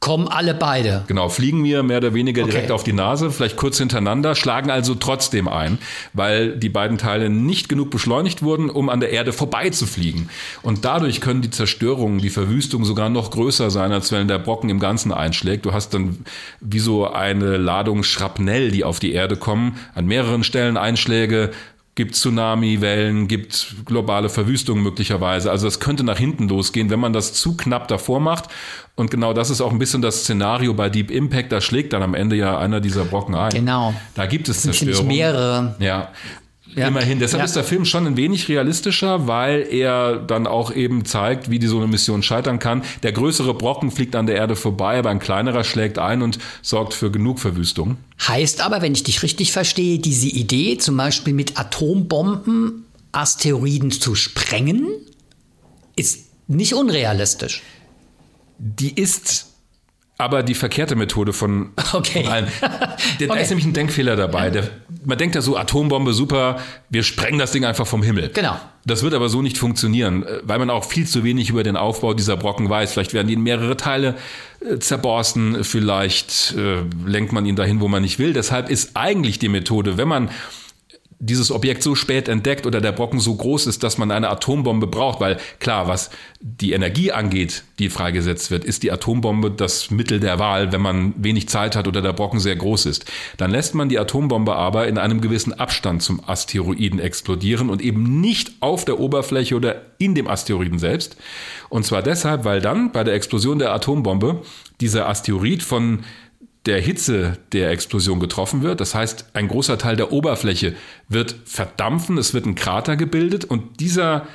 Kommen alle beide. Genau, fliegen mir mehr oder weniger Okay. direkt auf die Nase, vielleicht kurz hintereinander, schlagen also trotzdem ein, weil die beiden Teile nicht genug beschleunigt wurden, um an der Erde vorbeizufliegen. Und dadurch können die Zerstörungen, die Verwüstung sogar noch größer sein, als wenn der Brocken im Ganzen einschlägt. Du hast dann wie so eine Ladung Schrapnell, die auf die Erde kommen, an mehreren Stellen Einschläge, gibt Tsunami-Wellen, gibt globale Verwüstung möglicherweise. Also es könnte nach hinten losgehen, wenn man das zu knapp davor macht. Und genau das ist auch ein bisschen das Szenario bei Deep Impact. Da schlägt dann am Ende ja einer dieser Brocken ein. Genau. Da gibt es Zerstörung. mehrere. Ja. Ja. Immerhin. Deshalb Ja. ist der Film schon ein wenig realistischer, weil er dann auch eben zeigt, wie die so eine Mission scheitern kann. Der größere Brocken fliegt an der Erde vorbei, aber ein kleinerer schlägt ein und sorgt für genug Verwüstung. Heißt aber, wenn ich dich richtig verstehe, diese Idee, zum Beispiel mit Atombomben Asteroiden zu sprengen, ist nicht unrealistisch. Die ist aber die verkehrte Methode von, Okay. von allen. Da Okay. ist nämlich ein Denkfehler dabei. Der, man denkt ja so, Atombombe, super, wir sprengen das Ding einfach vom Himmel. Genau. Das wird aber so nicht funktionieren, äh, weil man auch viel zu wenig über den Aufbau dieser Brocken weiß. Vielleicht werden die in mehrere Teile äh, zerborsten, vielleicht äh, lenkt man ihn dahin, wo man nicht will. Deshalb ist eigentlich die Methode, wenn man dieses Objekt so spät entdeckt oder der Brocken so groß ist, dass man eine Atombombe braucht, weil klar, was die Energie angeht, die freigesetzt wird, ist die Atombombe das Mittel der Wahl, wenn man wenig Zeit hat oder der Brocken sehr groß ist. Dann lässt man die Atombombe aber in einem gewissen Abstand zum Asteroiden explodieren und eben nicht auf der Oberfläche oder in dem Asteroiden selbst. Und zwar deshalb, weil dann bei der Explosion der Atombombe dieser Asteroid von der Hitze der Explosion getroffen wird. Das heißt, ein großer Teil der Oberfläche wird verdampfen, es wird ein Krater gebildet und dieser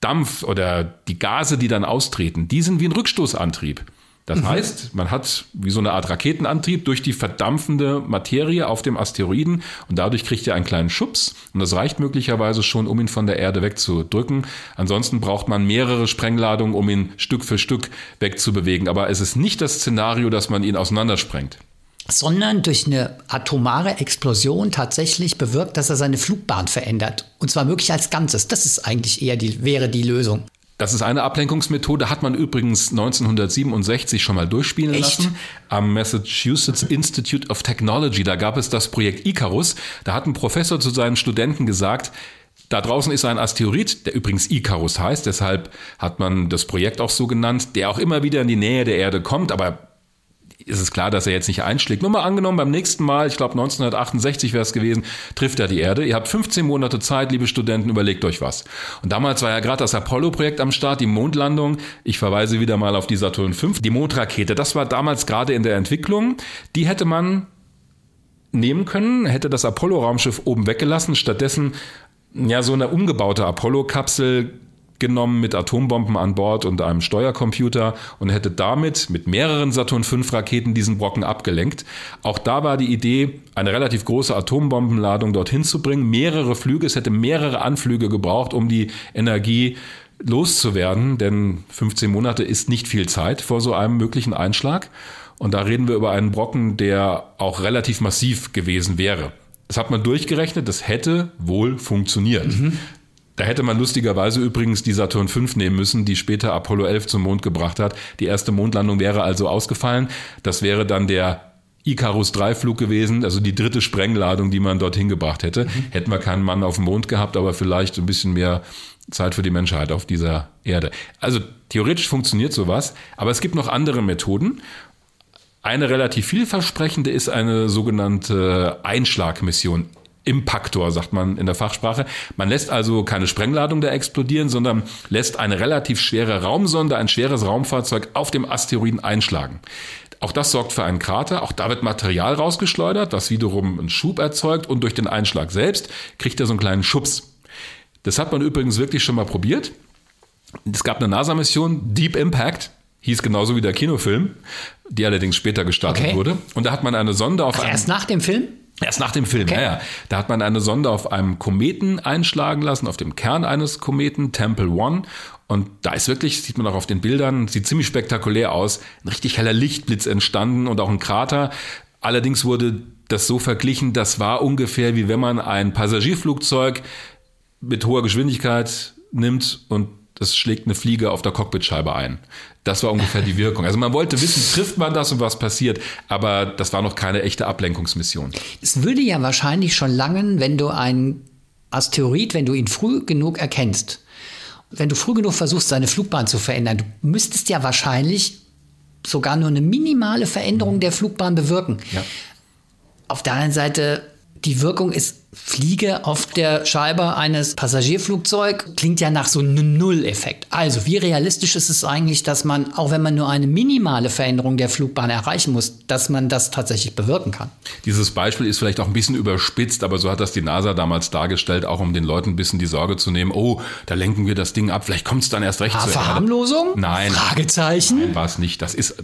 Dampf oder die Gase, die dann austreten, die sind wie ein Rückstoßantrieb. Das heißt, man hat wie so eine Art Raketenantrieb durch die verdampfende Materie auf dem Asteroiden und dadurch kriegt er einen kleinen Schubs und das reicht möglicherweise schon, um ihn von der Erde wegzudrücken. Ansonsten braucht man mehrere Sprengladungen, um ihn Stück für Stück wegzubewegen. Aber es ist nicht das Szenario, dass man ihn auseinandersprengt. sondern durch eine atomare Explosion tatsächlich bewirkt, dass er seine Flugbahn verändert. Und zwar wirklich als Ganzes. Das ist eigentlich eher die, wäre die Lösung. Das ist eine Ablenkungsmethode, hat man übrigens 1967 schon mal durchspielen Echt? lassen am Massachusetts Institute of Technology. Da gab es das Projekt Icarus. Da hat ein Professor zu seinen Studenten gesagt, da draußen ist ein Asteroid, der übrigens Icarus heißt, deshalb hat man das Projekt auch so genannt, der auch immer wieder in die Nähe der Erde kommt, aber ist es klar, dass er jetzt nicht einschlägt. Nur mal angenommen, beim nächsten Mal, ich glaube 1968 wäre es gewesen, trifft er die Erde. Ihr habt 15 Monate Zeit, liebe Studenten, überlegt euch was. Und damals war ja gerade das Apollo-Projekt am Start, die Mondlandung. Ich verweise wieder mal auf die Saturn V, die Mondrakete. Das war damals gerade in der Entwicklung. Die hätte man nehmen können, hätte das Apollo-Raumschiff oben weggelassen, stattdessen ja so eine umgebaute Apollo-Kapsel genommen mit Atombomben an Bord und einem Steuercomputer und hätte damit mit mehreren Saturn V Raketen diesen Brocken abgelenkt. Auch da war die Idee, eine relativ große Atombombenladung dorthin zu bringen, mehrere Flüge, es hätte mehrere Anflüge gebraucht, um die Energie loszuwerden, denn 15 Monate ist nicht viel Zeit vor so einem möglichen Einschlag. Und da reden wir über einen Brocken, der auch relativ massiv gewesen wäre. Das hat man durchgerechnet, das hätte wohl funktioniert. Da hätte man lustigerweise übrigens die Saturn V nehmen müssen, die später Apollo 11 zum Mond gebracht hat. Die erste Mondlandung wäre also ausgefallen. Das wäre dann der Icarus 3 Flug gewesen, also die dritte Sprengladung, die man dorthin gebracht hätte. Hätten wir keinen Mann auf dem Mond gehabt, aber vielleicht ein bisschen mehr Zeit für die Menschheit auf dieser Erde. Also theoretisch funktioniert sowas, aber es gibt noch andere Methoden. Eine relativ vielversprechende ist eine sogenannte Einschlagmission. Impaktor, sagt man in der Fachsprache. Man lässt also keine Sprengladung da explodieren, sondern lässt eine relativ schwere Raumsonde, ein schweres Raumfahrzeug auf dem Asteroiden einschlagen. Auch das sorgt für einen Krater. Auch da wird Material rausgeschleudert, was wiederum einen Schub erzeugt und durch den Einschlag selbst kriegt er so einen kleinen Schubs. Das hat man übrigens wirklich schon mal probiert. Es gab eine NASA-Mission, Deep Impact, hieß genauso wie der Kinofilm, die allerdings später gestartet Okay. wurde. Und da hat man eine Sonde auf einem erst nach dem Film? Erst nach dem Film, Okay. ja, ja. Da hat man eine Sonde auf einem Kometen einschlagen lassen, auf dem Kern eines Kometen, Temple One. Und da ist wirklich, sieht man auch auf den Bildern, sieht ziemlich spektakulär aus, ein richtig heller Lichtblitz entstanden und auch ein Krater. Allerdings wurde das so verglichen, das war ungefähr wie wenn man ein Passagierflugzeug mit hoher Geschwindigkeit nimmt und das schlägt eine Fliege auf der Cockpitscheibe ein. Das war ungefähr die Wirkung. Also man wollte wissen, trifft man das und was passiert, aber das war noch keine echte Ablenkungsmission. Es würde ja wahrscheinlich schon langen, wenn du einen Asteroid, wenn du ihn früh genug erkennst, wenn du früh genug versuchst, seine Flugbahn zu verändern, du müsstest ja wahrscheinlich sogar nur eine minimale Veränderung der Flugbahn bewirken. Ja. Auf der anderen Seite, die Wirkung ist Fliege auf der Scheibe eines Passagierflugzeugs klingt ja nach so einem Null-Effekt. Also, wie realistisch ist es eigentlich, dass man, auch wenn man nur eine minimale Veränderung der Flugbahn erreichen muss, dass man das tatsächlich bewirken kann? Dieses Beispiel ist vielleicht auch ein bisschen überspitzt, aber so hat das die NASA damals dargestellt, auch um den Leuten ein bisschen die Sorge zu nehmen, oh, da lenken wir das Ding ab, vielleicht kommt es dann erst recht ah, zur Verharmlosung? Nein. Fragezeichen? Nein, war es nicht. Das ist,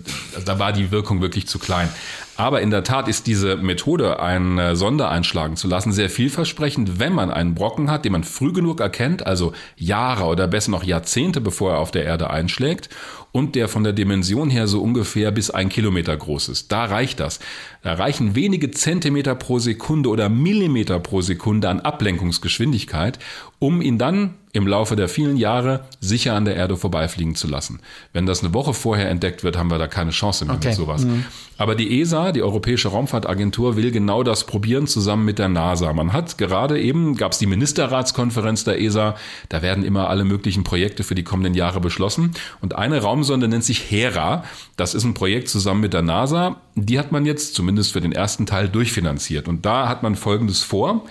da war die Wirkung wirklich zu klein. Aber in der Tat ist diese Methode, eine Sonde einschlagen zu lassen, sehr vielversprechend, wenn man einen Brocken hat, den man früh genug erkennt, also Jahre oder besser noch Jahrzehnte bevor er auf der Erde einschlägt und der von der Dimension her so ungefähr bis ein Kilometer groß ist. Da reicht das. Da reichen wenige Zentimeter pro Sekunde oder Millimeter pro Sekunde an Ablenkungsgeschwindigkeit, um ihn dann im Laufe der vielen Jahre sicher an der Erde vorbeifliegen zu lassen. Wenn das eine Woche vorher entdeckt wird, haben wir da keine Chance mehr okay. mit sowas. Mhm. Aber die ESA, die Europäische Raumfahrtagentur, will genau das probieren zusammen mit der NASA. Man hat gerade eben, gab es die Ministerratskonferenz der ESA, da werden immer alle möglichen Projekte für die kommenden Jahre beschlossen. Und eine Raumsonde nennt sich Hera. Das ist ein Projekt zusammen mit der NASA. Die hat man jetzt zumindest für den ersten Teil durchfinanziert. Und da hat man Folgendes vor.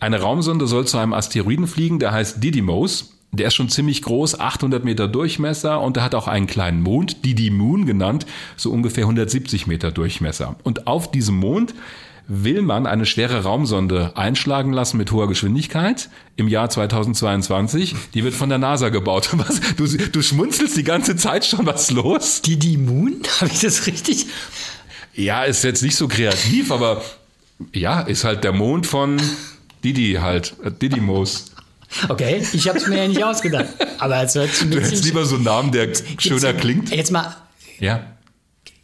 Eine Raumsonde soll zu einem Asteroiden fliegen, der heißt Didymos. Der ist schon ziemlich groß, 800 Meter Durchmesser und er hat auch einen kleinen Mond, Didi Moon genannt, so ungefähr 170 Meter Durchmesser. Und auf diesem Mond will man eine schwere Raumsonde einschlagen lassen mit hoher Geschwindigkeit im Jahr 2022. Die wird von der NASA gebaut. Was? Du, du schmunzelst die ganze Zeit schon, was los? Didi Moon? Habe ich das richtig? Ja, ist jetzt nicht so kreativ, aber ja, ist halt der Mond von Didi halt, äh, Didymos. Okay, ich habe es mir ja nicht ausgedacht. Aber es hört Du hättest lieber so einen Namen, der schöner klingt. Jetzt mal. Ja.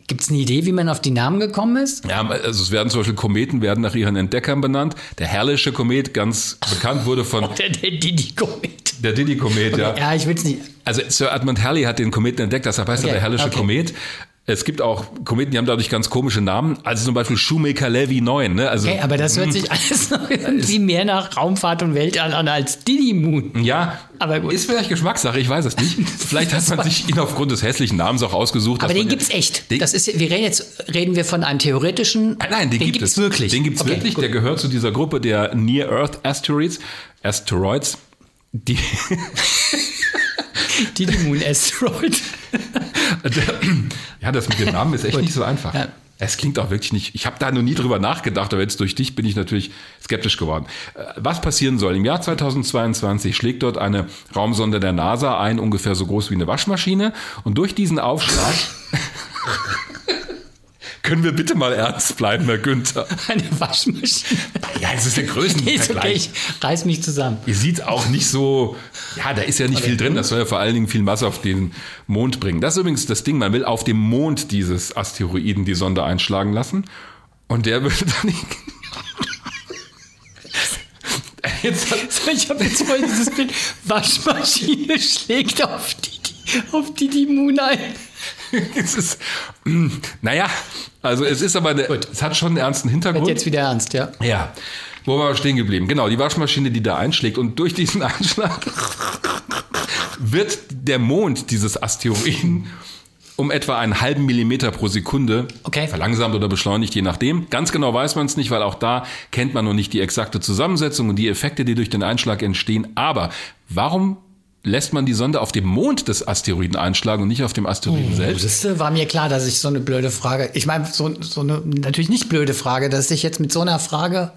Gibt es eine Idee, wie man auf die Namen gekommen ist? Ja, also es werden zum Beispiel Kometen werden nach ihren Entdeckern benannt. Der herrliche Komet, ganz bekannt wurde von. der, der Didi-Komet. Der Didi-Komet, ja. Ja, ich will es nicht. Also Sir Edmund Halley hat den Kometen entdeckt, deshalb heißt okay, er der herrliche okay. Komet. Es gibt auch Kometen, die haben dadurch ganz komische Namen. Also zum Beispiel Shoemaker Levy 9. Ne? Also, okay, aber das hört hm. sich alles noch irgendwie mehr nach Raumfahrt und Weltall an als Diddy Moon. Ja, aber gut. ist vielleicht Geschmackssache, ich weiß es nicht. Vielleicht hat man sich ihn aufgrund des hässlichen Namens auch ausgesucht. Aber den gibt's echt. das ist, wir reden jetzt reden wir von einem theoretischen. Nein, nein den, den gibt es wirklich. Den gibt's okay, wirklich. Gut. Der gehört zu dieser Gruppe der Near Earth Asteroids. Asteroids. Die Diddy Moon Asteroid. ja, das mit dem Namen ist echt nicht so einfach. Ja. Es klingt auch wirklich nicht. Ich habe da noch nie drüber nachgedacht, aber jetzt durch dich bin ich natürlich skeptisch geworden. Äh, was passieren soll? Im Jahr 2022 schlägt dort eine Raumsonde der NASA ein, ungefähr so groß wie eine Waschmaschine. Und durch diesen Aufschlag Können wir bitte mal ernst bleiben, Herr Günther? Eine Waschmaschine. Ja, es ist der Größenvergleich. Okay, ich reiß mich zusammen. Ihr sieht auch nicht so, ja, da ist ja nicht okay. viel drin. Das soll ja vor allen Dingen viel Masse auf den Mond bringen. Das ist übrigens das Ding. Man will auf dem Mond dieses Asteroiden die Sonde einschlagen lassen. Und der würde dann Jetzt ich habe jetzt voll dieses Bild. Waschmaschine schlägt auf die, auf die, die Moon ein. es ist, mm, naja, also es ist aber, eine, es hat schon einen ernsten Hintergrund. Wird jetzt wieder ernst, ja. Ja. Wo war wir stehen geblieben? Genau, die Waschmaschine, die da einschlägt und durch diesen Einschlag wird der Mond dieses Asteroiden um etwa einen halben Millimeter pro Sekunde okay. verlangsamt oder beschleunigt, je nachdem. Ganz genau weiß man es nicht, weil auch da kennt man noch nicht die exakte Zusammensetzung und die Effekte, die durch den Einschlag entstehen. Aber warum lässt man die Sonde auf dem Mond des Asteroiden einschlagen und nicht auf dem Asteroiden oh, selbst? Das war mir klar, dass ich so eine blöde Frage, ich meine, so, so eine natürlich nicht blöde Frage, dass ich jetzt mit so einer Frage,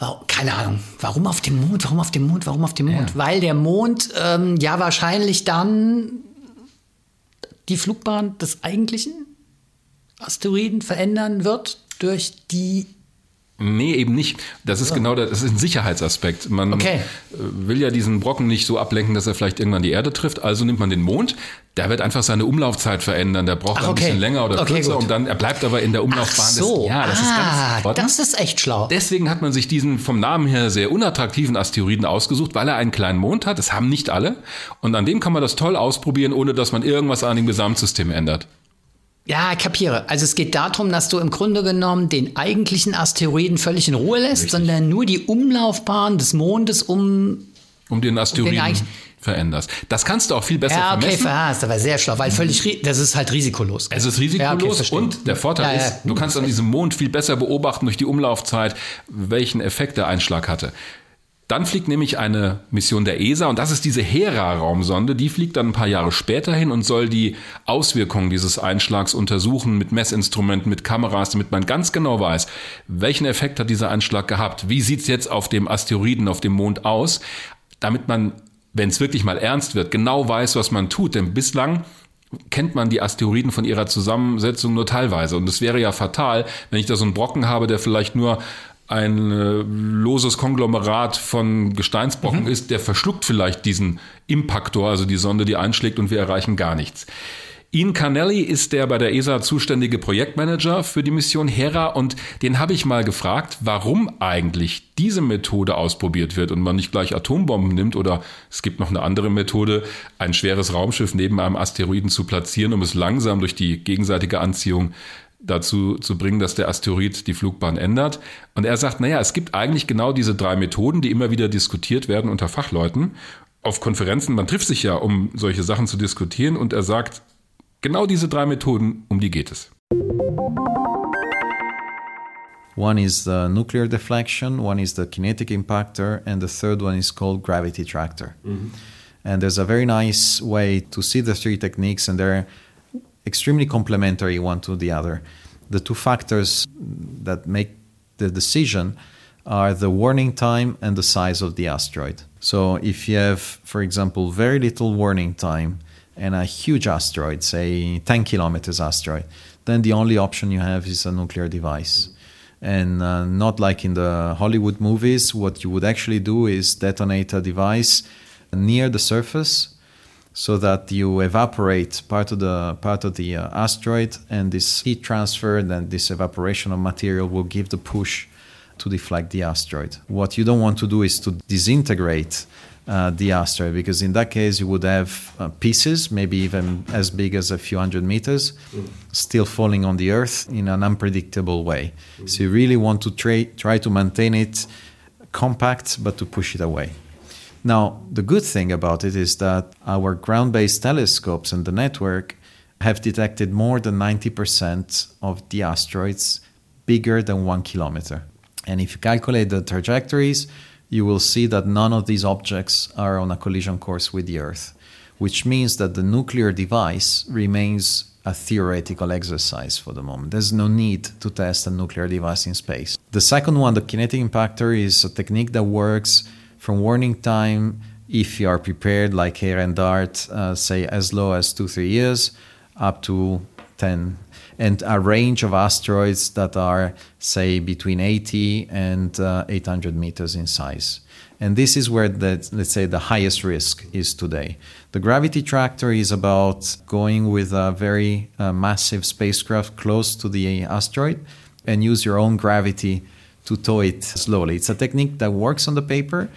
warum, keine Ahnung, warum auf dem Mond, warum auf dem Mond, warum auf dem Mond? Ja. Weil der Mond ähm, ja wahrscheinlich dann die Flugbahn des eigentlichen Asteroiden verändern wird durch die Nee, eben nicht. Das ist oh. genau das, das ist ein Sicherheitsaspekt. Man okay. will ja diesen Brocken nicht so ablenken, dass er vielleicht irgendwann die Erde trifft. Also nimmt man den Mond. Der wird einfach seine Umlaufzeit verändern. Der braucht Ach, okay. ein bisschen länger oder okay, kürzer gut. und dann er bleibt aber in der Umlaufbahn. Ach so. Des, ja, das ah, ist ganz. Warte. Das ist echt schlau. Deswegen hat man sich diesen vom Namen her sehr unattraktiven Asteroiden ausgesucht, weil er einen kleinen Mond hat. Das haben nicht alle. Und an dem kann man das toll ausprobieren, ohne dass man irgendwas an dem Gesamtsystem ändert. Ja, kapiere. Also es geht darum, dass du im Grunde genommen den eigentlichen Asteroiden völlig in Ruhe lässt, Richtig. sondern nur die Umlaufbahn des Mondes um um den Asteroiden um den veränderst. Das kannst du auch viel besser ja, okay, vermessen. Ja, war sehr schlau, weil völlig, das ist halt risikolos. Es ist risikolos ja, okay, und der Vorteil ja, ist, du kannst an diesem Mond viel besser beobachten durch die Umlaufzeit, welchen Effekt der Einschlag hatte. Dann fliegt nämlich eine Mission der ESA und das ist diese Hera-Raumsonde. Die fliegt dann ein paar Jahre später hin und soll die Auswirkungen dieses Einschlags untersuchen mit Messinstrumenten, mit Kameras, damit man ganz genau weiß, welchen Effekt hat dieser Einschlag gehabt. Wie sieht's jetzt auf dem Asteroiden, auf dem Mond aus, damit man, wenn es wirklich mal ernst wird, genau weiß, was man tut. Denn bislang kennt man die Asteroiden von ihrer Zusammensetzung nur teilweise. Und es wäre ja fatal, wenn ich da so einen Brocken habe, der vielleicht nur ein äh, loses Konglomerat von Gesteinsbrocken mhm. ist, der verschluckt vielleicht diesen Impaktor, also die Sonde, die einschlägt und wir erreichen gar nichts. Ian Carnelli ist der bei der ESA zuständige Projektmanager für die Mission Hera und den habe ich mal gefragt, warum eigentlich diese Methode ausprobiert wird und man nicht gleich Atombomben nimmt oder es gibt noch eine andere Methode, ein schweres Raumschiff neben einem Asteroiden zu platzieren, um es langsam durch die gegenseitige Anziehung dazu zu bringen, dass der Asteroid die Flugbahn ändert. Und er sagt, naja, es gibt eigentlich genau diese drei Methoden, die immer wieder diskutiert werden unter Fachleuten. Auf Konferenzen, man trifft sich ja, um solche Sachen zu diskutieren. Und er sagt, genau diese drei Methoden, um die geht es. One is the nuclear deflection, one is the kinetic impactor, and the third one is called gravity tractor. Mhm. And there's a very nice way to see the three techniques, and they're extremely complementary one to the other. The two factors that make the decision are the warning time and the size of the asteroid. So if you have, for example, very little warning time and a huge asteroid, say 10 kilometers asteroid, then the only option you have is a nuclear device. And uh, not like in the Hollywood movies, what you would actually do is detonate a device near the surface so that you evaporate part of the part of the uh, asteroid and this heat transfer then this evaporation of material will give the push to deflect the asteroid. What you don't want to do is to disintegrate uh, the asteroid because in that case you would have uh, pieces maybe even as big as a few hundred meters still falling on the earth in an unpredictable way. So you really want to try, try to maintain it compact but to push it away now, the good thing about it is that our ground based telescopes and the network have detected more than 90% of the asteroids bigger than one kilometer. And if you calculate the trajectories, you will see that none of these objects are on a collision course with the Earth, which means that the nuclear device remains a theoretical exercise for the moment. There's no need to test a nuclear device in space. The second one, the kinetic impactor, is a technique that works from warning time, if you are prepared, like Hare and Dart, uh, say as low as two, three years, up to 10, and a range of asteroids that are, say, between 80 and uh, 800 meters in size. And this is where the, let's say the highest risk is today. The gravity tractor is about going with a very uh, massive spacecraft close to the asteroid and use your own gravity to tow it slowly. It's a technique that works on the paper,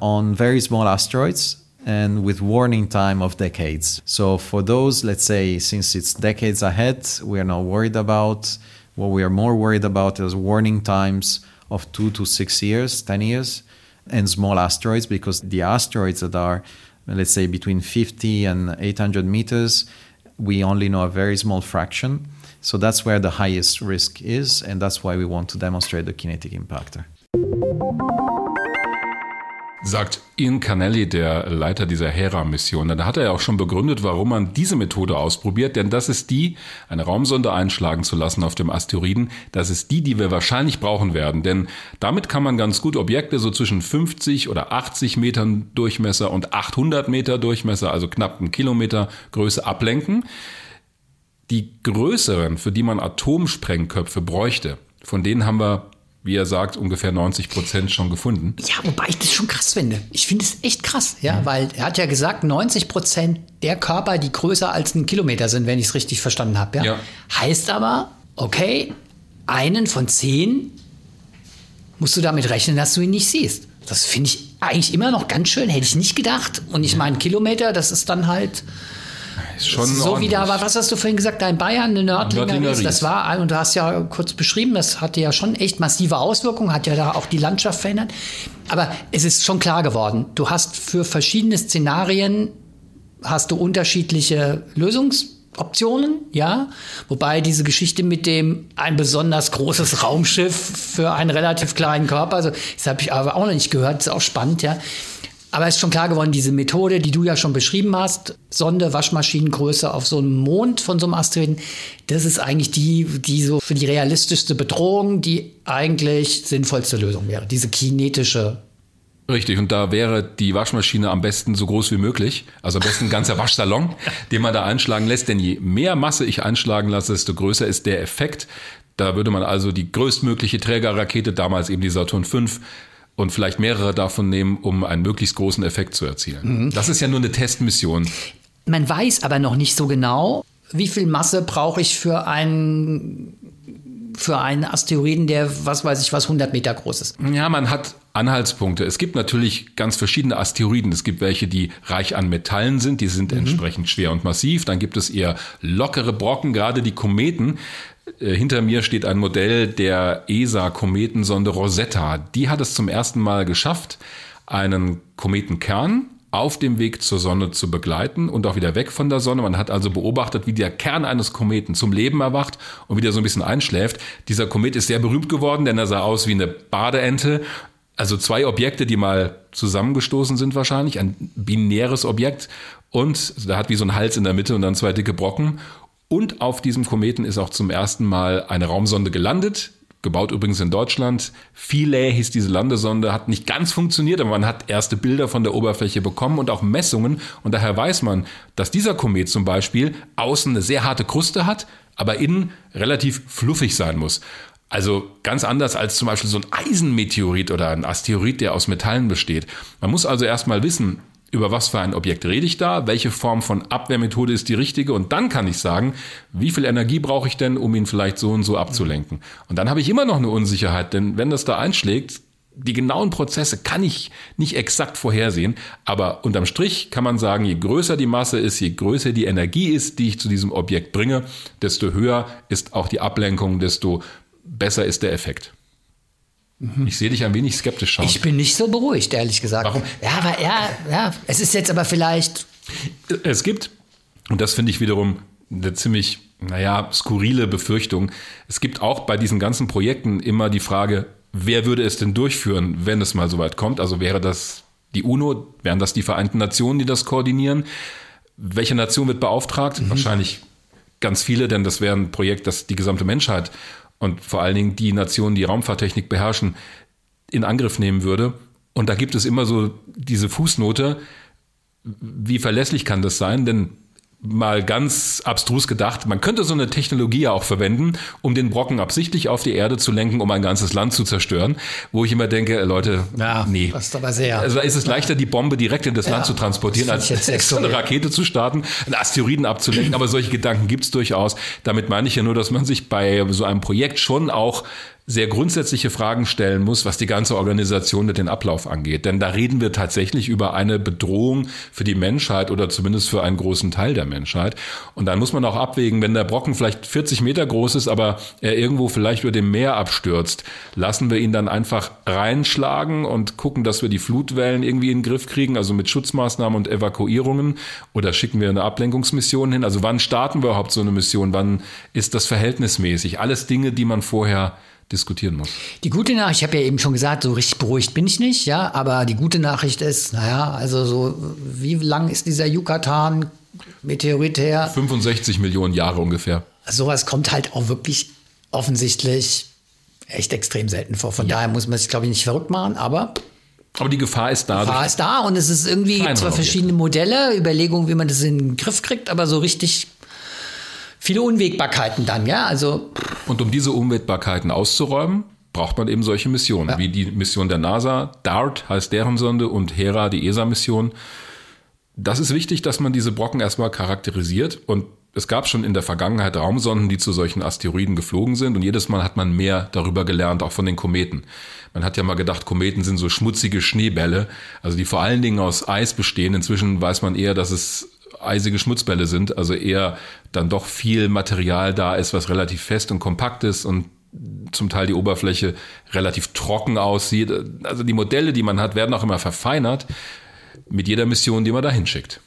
on very small asteroids and with warning time of decades. So for those, let's say, since it's decades ahead, we are not worried about. What we are more worried about is warning times of two to six years, 10 years, and small asteroids because the asteroids that are, let's say, between 50 and 800 meters, we only know a very small fraction. So that's where the highest risk is, and that's why we want to demonstrate the kinetic impactor. Sagt Ian Canelli, der Leiter dieser Hera-Mission. Da hat er ja auch schon begründet, warum man diese Methode ausprobiert, denn das ist die, eine Raumsonde einschlagen zu lassen auf dem Asteroiden, das ist die, die wir wahrscheinlich brauchen werden, denn damit kann man ganz gut Objekte so zwischen 50 oder 80 Metern Durchmesser und 800 Meter Durchmesser, also knapp einen Kilometer Größe ablenken. Die größeren, für die man Atomsprengköpfe bräuchte, von denen haben wir wie er sagt, ungefähr 90 Prozent schon gefunden. Ja, wobei ich das schon krass finde. Ich finde es echt krass, ja, mhm. weil er hat ja gesagt, 90 Prozent der Körper, die größer als ein Kilometer sind, wenn ich es richtig verstanden habe. Ja? ja? Heißt aber, okay, einen von zehn musst du damit rechnen, dass du ihn nicht siehst. Das finde ich eigentlich immer noch ganz schön, hätte ich nicht gedacht. Und ich meine, Kilometer, das ist dann halt ist schon so ordentlich. wie da war, was hast du vorhin gesagt, da in Bayern, eine Nördlinger, Nördlinger Ries. Das war, und du hast ja kurz beschrieben, das hatte ja schon echt massive Auswirkungen, hat ja da auch die Landschaft verändert. Aber es ist schon klar geworden, du hast für verschiedene Szenarien hast du unterschiedliche Lösungsoptionen, ja. Wobei diese Geschichte mit dem ein besonders großes Raumschiff für einen relativ kleinen Körper, also das habe ich aber auch noch nicht gehört, ist auch spannend, ja. Aber es ist schon klar geworden, diese Methode, die du ja schon beschrieben hast, Sonde, Waschmaschinengröße auf so einem Mond von so einem Asteroiden, das ist eigentlich die, die so für die realistischste Bedrohung, die eigentlich sinnvollste Lösung wäre. Diese kinetische Richtig, und da wäre die Waschmaschine am besten so groß wie möglich. Also am besten ein ganzer Waschsalon, den man da einschlagen lässt. Denn je mehr Masse ich einschlagen lasse, desto größer ist der Effekt. Da würde man also die größtmögliche Trägerrakete, damals eben die Saturn V, und vielleicht mehrere davon nehmen, um einen möglichst großen Effekt zu erzielen. Mhm. Das ist ja nur eine Testmission. Man weiß aber noch nicht so genau, wie viel Masse brauche ich für einen für einen Asteroiden, der, was weiß ich, was 100 Meter groß ist. Ja, man hat Anhaltspunkte. Es gibt natürlich ganz verschiedene Asteroiden. Es gibt welche, die reich an Metallen sind, die sind mhm. entsprechend schwer und massiv. Dann gibt es eher lockere Brocken, gerade die Kometen. Äh, hinter mir steht ein Modell der ESA-Kometensonde Rosetta. Die hat es zum ersten Mal geschafft, einen Kometenkern auf dem Weg zur Sonne zu begleiten und auch wieder weg von der Sonne. Man hat also beobachtet, wie der Kern eines Kometen zum Leben erwacht und wieder so ein bisschen einschläft. Dieser Komet ist sehr berühmt geworden, denn er sah aus wie eine Badeente. Also zwei Objekte, die mal zusammengestoßen sind wahrscheinlich, ein binäres Objekt und da hat wie so ein Hals in der Mitte und dann zwei dicke Brocken. Und auf diesem Kometen ist auch zum ersten Mal eine Raumsonde gelandet, gebaut übrigens in Deutschland. Philae hieß diese Landesonde, hat nicht ganz funktioniert, aber man hat erste Bilder von der Oberfläche bekommen und auch Messungen. Und daher weiß man, dass dieser Komet zum Beispiel außen eine sehr harte Kruste hat, aber innen relativ fluffig sein muss. Also ganz anders als zum Beispiel so ein Eisenmeteorit oder ein Asteroid, der aus Metallen besteht. Man muss also erstmal wissen, über was für ein Objekt rede ich da, welche Form von Abwehrmethode ist die richtige und dann kann ich sagen, wie viel Energie brauche ich denn, um ihn vielleicht so und so abzulenken. Und dann habe ich immer noch eine Unsicherheit, denn wenn das da einschlägt, die genauen Prozesse kann ich nicht exakt vorhersehen, aber unterm Strich kann man sagen, je größer die Masse ist, je größer die Energie ist, die ich zu diesem Objekt bringe, desto höher ist auch die Ablenkung, desto besser ist der Effekt. Mhm. Ich sehe dich ein wenig skeptisch schauen. Ich bin nicht so beruhigt, ehrlich gesagt. Warum? Ja, aber ja, ja, es ist jetzt aber vielleicht. Es gibt, und das finde ich wiederum eine ziemlich, naja, skurrile Befürchtung. Es gibt auch bei diesen ganzen Projekten immer die Frage, wer würde es denn durchführen, wenn es mal so weit kommt? Also wäre das die UNO, wären das die Vereinten Nationen, die das koordinieren? Welche Nation wird beauftragt? Mhm. Wahrscheinlich ganz viele, denn das wäre ein Projekt, das die gesamte Menschheit und vor allen Dingen die Nationen, die Raumfahrttechnik beherrschen, in Angriff nehmen würde. Und da gibt es immer so diese Fußnote, wie verlässlich kann das sein? Denn mal ganz abstrus gedacht, man könnte so eine Technologie ja auch verwenden, um den Brocken absichtlich auf die Erde zu lenken, um ein ganzes Land zu zerstören, wo ich immer denke, Leute, ja, nee. Das ist aber sehr. Also ist es leichter, die Bombe direkt in das ja, Land zu transportieren, als so eine Rakete zu starten, einen Asteroiden abzulenken. aber solche Gedanken gibt es durchaus. Damit meine ich ja nur, dass man sich bei so einem Projekt schon auch sehr grundsätzliche Fragen stellen muss, was die ganze Organisation mit den Ablauf angeht. Denn da reden wir tatsächlich über eine Bedrohung für die Menschheit oder zumindest für einen großen Teil der Menschheit. Und dann muss man auch abwägen, wenn der Brocken vielleicht 40 Meter groß ist, aber er irgendwo vielleicht über dem Meer abstürzt, lassen wir ihn dann einfach reinschlagen und gucken, dass wir die Flutwellen irgendwie in den Griff kriegen, also mit Schutzmaßnahmen und Evakuierungen oder schicken wir eine Ablenkungsmission hin? Also wann starten wir überhaupt so eine Mission? Wann ist das verhältnismäßig? Alles Dinge, die man vorher diskutieren muss. Die gute Nachricht, ich habe ja eben schon gesagt, so richtig beruhigt bin ich nicht, ja, aber die gute Nachricht ist, naja, also so, wie lang ist dieser Yucatan Meteorit her? 65 Millionen Jahre ungefähr. Sowas kommt halt auch wirklich offensichtlich echt extrem selten vor. Von ja. daher muss man sich, glaube ich, nicht verrückt machen, aber aber die Gefahr ist da. Die Gefahr ist da und es ist irgendwie zwar verschiedene Modelle, Überlegungen, wie man das in den Griff kriegt, aber so richtig viele Unwägbarkeiten dann, ja. Also und um diese Unwägbarkeiten auszuräumen, braucht man eben solche Missionen, ja. wie die Mission der NASA. DART heißt deren Sonde und Hera, die ESA-Mission. Das ist wichtig, dass man diese Brocken erstmal charakterisiert und es gab schon in der Vergangenheit Raumsonden, die zu solchen Asteroiden geflogen sind und jedes Mal hat man mehr darüber gelernt, auch von den Kometen. Man hat ja mal gedacht, Kometen sind so schmutzige Schneebälle, also die vor allen Dingen aus Eis bestehen. Inzwischen weiß man eher, dass es eisige Schmutzbälle sind, also eher dann doch viel Material da ist, was relativ fest und kompakt ist und zum Teil die Oberfläche relativ trocken aussieht. Also die Modelle, die man hat, werden auch immer verfeinert mit jeder Mission, die man da hinschickt.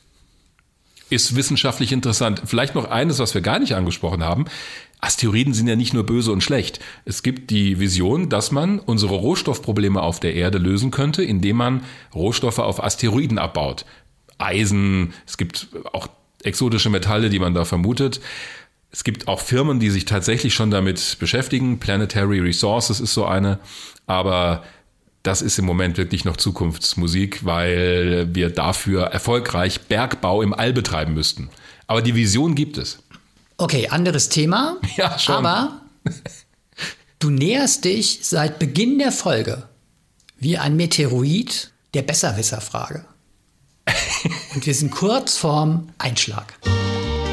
Ist wissenschaftlich interessant. Vielleicht noch eines, was wir gar nicht angesprochen haben. Asteroiden sind ja nicht nur böse und schlecht. Es gibt die Vision, dass man unsere Rohstoffprobleme auf der Erde lösen könnte, indem man Rohstoffe auf Asteroiden abbaut. Eisen, es gibt auch exotische Metalle, die man da vermutet. Es gibt auch Firmen, die sich tatsächlich schon damit beschäftigen. Planetary Resources ist so eine. Aber das ist im Moment wirklich noch Zukunftsmusik, weil wir dafür erfolgreich Bergbau im All betreiben müssten. Aber die Vision gibt es. Okay, anderes Thema. Ja, schon. Aber du näherst dich seit Beginn der Folge wie ein Meteoroid der Besserwisserfrage. Und wir sind kurz vorm Einschlag.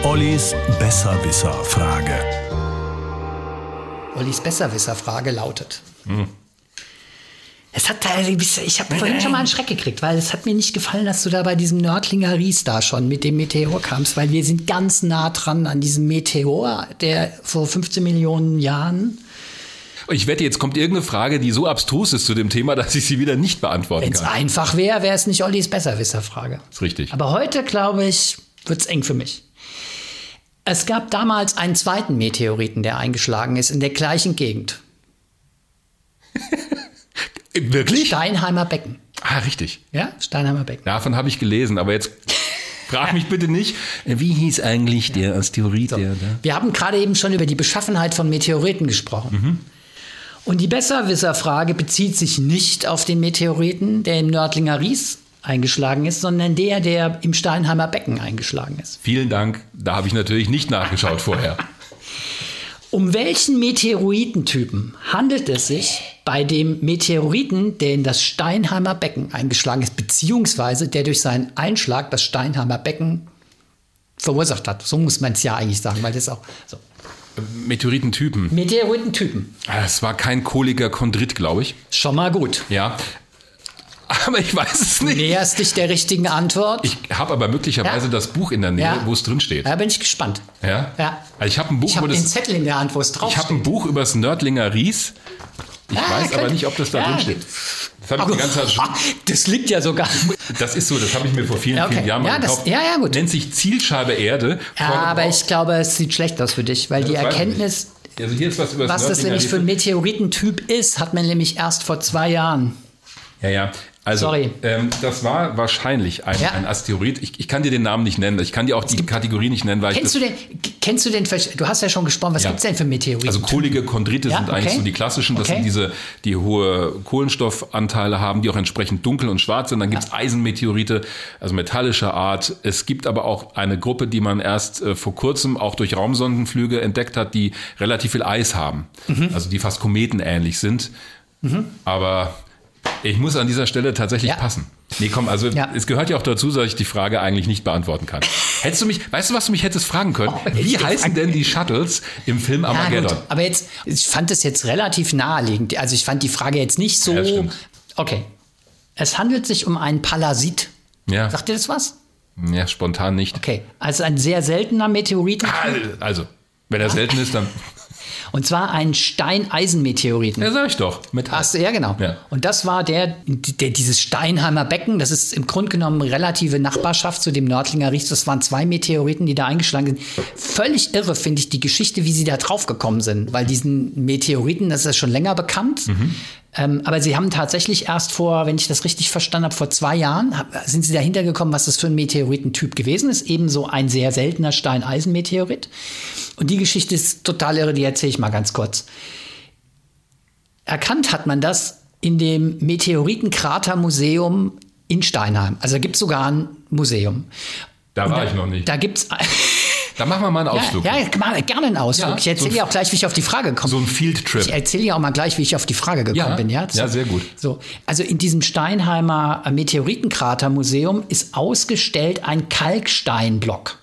Ollis Besserwisser-Frage. Ollis Besserwisser-Frage lautet. Hm. Es hat ich habe vorhin schon mal einen Schreck gekriegt, weil es hat mir nicht gefallen, dass du da bei diesem Nördlinger Ries da schon mit dem Meteor kamst, weil wir sind ganz nah dran an diesem Meteor, der vor 15 Millionen Jahren ich wette, jetzt kommt irgendeine Frage, die so abstrus ist zu dem Thema, dass ich sie wieder nicht beantworten Wenn's kann. Wenn es einfach wäre, wäre es nicht Ollis Besserwisser-Frage. Ist richtig. Aber heute, glaube ich, wird es eng für mich. Es gab damals einen zweiten Meteoriten, der eingeschlagen ist in der gleichen Gegend. Wirklich? Steinheimer Becken. Ah, richtig. Ja, Steinheimer Becken. Davon habe ich gelesen, aber jetzt Frag mich bitte nicht, wie hieß eigentlich der Asteroid? So. Der, der? Wir haben gerade eben schon über die Beschaffenheit von Meteoriten gesprochen. Mhm. Und die Besserwisserfrage bezieht sich nicht auf den Meteoriten, der im Nördlinger Ries eingeschlagen ist, sondern der, der im Steinheimer Becken eingeschlagen ist. Vielen Dank. Da habe ich natürlich nicht nachgeschaut vorher. Um welchen Meteoritentypen handelt es sich bei dem Meteoriten, der in das Steinheimer Becken eingeschlagen ist, beziehungsweise der durch seinen Einschlag das Steinheimer Becken verursacht hat? So muss man es ja eigentlich sagen, weil das auch so. Meteoritentypen. Meteoritentypen. Ah, es war kein kohliger Chondrit, glaube ich. Schon mal gut. Ja. Aber ich weiß es nicht. Du näherst dich der richtigen Antwort. Ich habe aber möglicherweise ja. das Buch in der Nähe, ja. wo es drin steht. Da bin ich gespannt. Ja? Ja. Also ich habe ein Buch ich über das. den Zettel in der Hand, wo es drauf Ich habe ein Buch über das Nördlinger Ries. Ich ah, weiß aber nicht, ob das da drin steht. Das, habe ich die ganze Zeit schon das liegt ja sogar. Das ist so, das habe ich mir vor vielen, okay. vielen Jahren mal ja, gekauft. Das, ja, ja, gut. Nennt sich Zielscheibe Erde. Ja, aber ich glaube, es sieht schlecht aus für dich, weil ja, die Erkenntnis, also was, was das nämlich für ein Meteoritentyp ist, hat man nämlich erst vor zwei Jahren. Ja, ja. Also, Sorry. Ähm, das war wahrscheinlich ein, ja. ein Asteroid. Ich, ich, kann dir den Namen nicht nennen. Ich kann dir auch die Kategorie nicht nennen, weil kennst ich. Du den, kennst du den? Du hast ja schon gesprochen. Was ja. gibt es denn für Meteoriten? Also kohlige Chondrite ja? sind eigentlich okay. so die klassischen. Das okay. sind diese, die hohe Kohlenstoffanteile haben, die auch entsprechend dunkel und schwarz sind. Dann gibt es Eisenmeteorite, also metallischer Art. Es gibt aber auch eine Gruppe, die man erst äh, vor kurzem auch durch Raumsondenflüge entdeckt hat, die relativ viel Eis haben. Mhm. Also die fast kometenähnlich sind. Mhm. Aber ich muss an dieser Stelle tatsächlich ja. passen. Nee, komm, also ja. es gehört ja auch dazu, dass ich die Frage eigentlich nicht beantworten kann. Hättest du mich, weißt du, was du mich hättest fragen können? Oh, Wie heißen denn die Shuttles im Film Armageddon? Ja, aber jetzt, ich fand es jetzt relativ naheliegend. Also ich fand die Frage jetzt nicht so. Okay. Es handelt sich um einen Palasit. Ja. Sagt dir das was? Ja, spontan nicht. Okay. Also ein sehr seltener Meteorit. Ah, also, wenn er selten ist, dann. Und zwar ein Stein-Eisen-Meteoriten. Ja, sag ich doch. Mit Hast du, ja, genau. Ja. Und das war der, der, dieses Steinheimer Becken. Das ist im Grunde genommen relative Nachbarschaft zu dem Nördlinger Riech. Das waren zwei Meteoriten, die da eingeschlagen sind. Völlig irre finde ich die Geschichte, wie sie da drauf gekommen sind. Weil diesen Meteoriten, das ist ja schon länger bekannt. Mhm. Ähm, aber sie haben tatsächlich erst vor, wenn ich das richtig verstanden habe, vor zwei Jahren sind sie dahinter gekommen, was das für ein Meteoritentyp gewesen ist. Ebenso ein sehr seltener Stein-Eisen-Meteorit. Und die Geschichte ist total irre, die erzähle ich mal ganz kurz. Erkannt hat man das in dem Meteoritenkratermuseum in Steinheim. Also da gibt es sogar ein Museum. Da war da, ich noch nicht. Da gibt es Da machen wir mal einen Ausflug. Ja, ja gerne einen Ausflug. Ja, ich erzähle so dir auch gleich, wie ich auf die Frage gekommen So ein Field Trip. Ich erzähle dir auch mal gleich, wie ich auf die Frage gekommen Ja, bin. Ja, ja, sehr gut. So, also in diesem Steinheimer Meteoritenkratermuseum ist ausgestellt ein Kalksteinblock,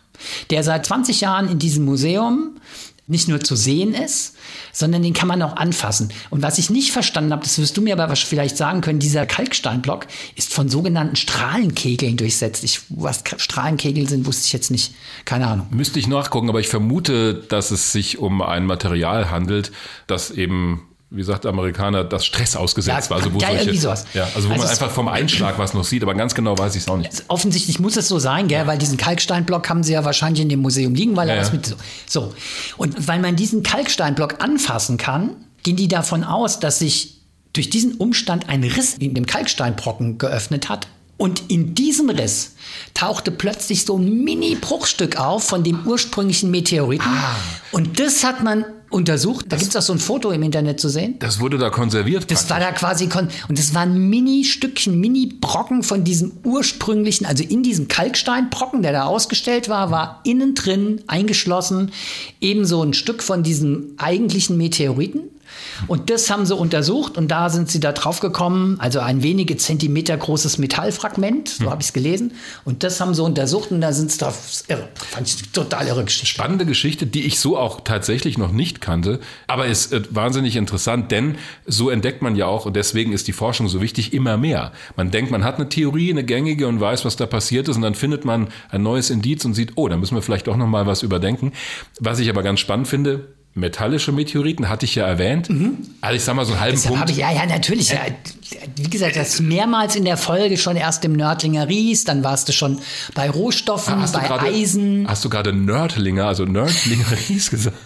der seit 20 Jahren in diesem Museum nicht nur zu sehen ist, sondern den kann man auch anfassen. Und was ich nicht verstanden habe, das wirst du mir aber vielleicht sagen können, dieser Kalksteinblock ist von sogenannten Strahlenkegeln durchsetzt. Ich, was Strahlenkegel sind, wusste ich jetzt nicht. Keine Ahnung. Müsste ich nachgucken, aber ich vermute, dass es sich um ein Material handelt, das eben wie sagt der Amerikaner, das Stress ausgesetzt Ja, war. Also wo ja, solche, irgendwie sowas. Ja, also wo Also man einfach vom Einschlag was noch sieht, aber ganz genau weiß ich es auch nicht. Offensichtlich muss es so sein, gell? weil diesen Kalksteinblock haben sie ja wahrscheinlich in dem Museum liegen, weil Ja, er was mit so. so. Und weil man diesen Kalksteinblock anfassen kann, gehen die davon aus, dass sich durch diesen Umstand ein Riss in dem Kalksteinbrocken geöffnet hat. Und in diesem Riss tauchte plötzlich so ein Mini-Bruchstück auf von dem ursprünglichen Meteoriten. Ah. Und das hat man untersucht. Da gibt es auch so ein Foto im Internet zu sehen. Das wurde da konserviert. Das war da quasi, kon und das waren Mini-Stückchen, Mini-Brocken von diesem ursprünglichen, also in diesem Kalksteinbrocken, der da ausgestellt war, war innen drin eingeschlossen ebenso ein Stück von diesem eigentlichen Meteoriten. Und das haben sie untersucht und da sind sie da drauf gekommen, also ein wenige Zentimeter großes Metallfragment, so habe ich es gelesen. Und das haben sie untersucht und da sind sie drauf, irre, fand ich total irre Geschichte. Spannende Geschichte, die ich so auch tatsächlich noch nicht kannte, aber ist äh, wahnsinnig interessant, denn so entdeckt man ja auch, und deswegen ist die Forschung so wichtig, immer mehr. Man denkt, man hat eine Theorie, eine gängige und weiß, was da passiert ist, und dann findet man ein neues Indiz und sieht, oh, da müssen wir vielleicht doch noch mal was überdenken. Was ich aber ganz spannend finde, metallische Meteoriten hatte ich ja erwähnt. Also ich sag mal so einen halben Deshalb Punkt. habe ich, ja, ja, natürlich. Ja, wie gesagt, das mehrmals in der Folge schon erst im Nördlinger Ries, dann warst du schon bei Rohstoffen, Hast du bei gerade- Eisen. Hast du gerade Nördlinger, also Nördlinger Ries gesagt?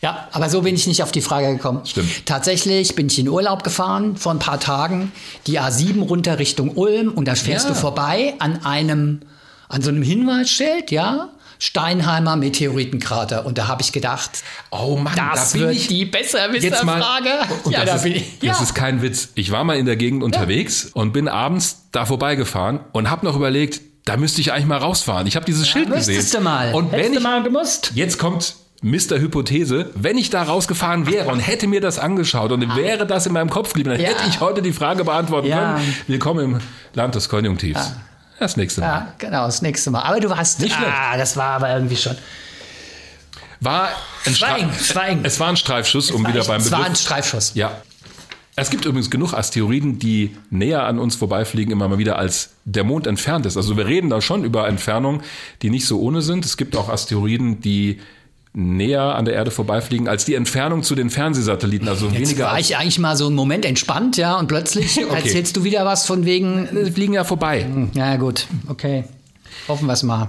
Ja, aber so bin ich nicht auf die Frage gekommen. Stimmt. Tatsächlich bin ich in Urlaub gefahren vor ein paar Tagen, die A7 runter Richtung Ulm und da fährst Ja. du vorbei an einem, an so einem Hinweisschild, ja, Steinheimer Meteoritenkrater. Und da habe ich gedacht, Oh Mann, das da bin wird ich die Besserwisserfrage. Ja, das, da ist, bin ich. das Ja. ist kein Witz. Ich war mal in der Gegend unterwegs und bin abends da vorbeigefahren und habe noch überlegt, da müsste ich eigentlich mal rausfahren. Ich habe dieses Schild gesehen. Du mal. Und Hättest wenn du ich, mal gemusst. jetzt kommt Mr. Hypothese, wenn ich da rausgefahren wäre und hätte mir das angeschaut und wäre das in meinem Kopf geblieben, dann Ja. hätte ich heute die Frage beantworten Ja. können. Willkommen im Land des Konjunktivs. Das nächste Mal. Ja, genau, das nächste Mal. Aber du hast Nicht schlecht. Ah, das war aber irgendwie schon. War ein Schweigen, Stra- schweigen. Es war ein Streifschuss, um war wieder beim Es war Begriff ein Streifschuss. Ja. Es gibt übrigens genug Asteroiden, die näher an uns vorbeifliegen, immer mal wieder, als der Mond entfernt ist. Also wir reden da schon über Entfernungen, die nicht so ohne sind. Es gibt auch Asteroiden, die näher an der Erde vorbeifliegen als die Entfernung zu den Fernsehsatelliten. Also Jetzt weniger. war ich eigentlich mal so einen Moment entspannt, ja, und plötzlich erzählst du wieder was von wegen. Sie fliegen ja vorbei. Ja, gut, okay. Hoffen wir es mal.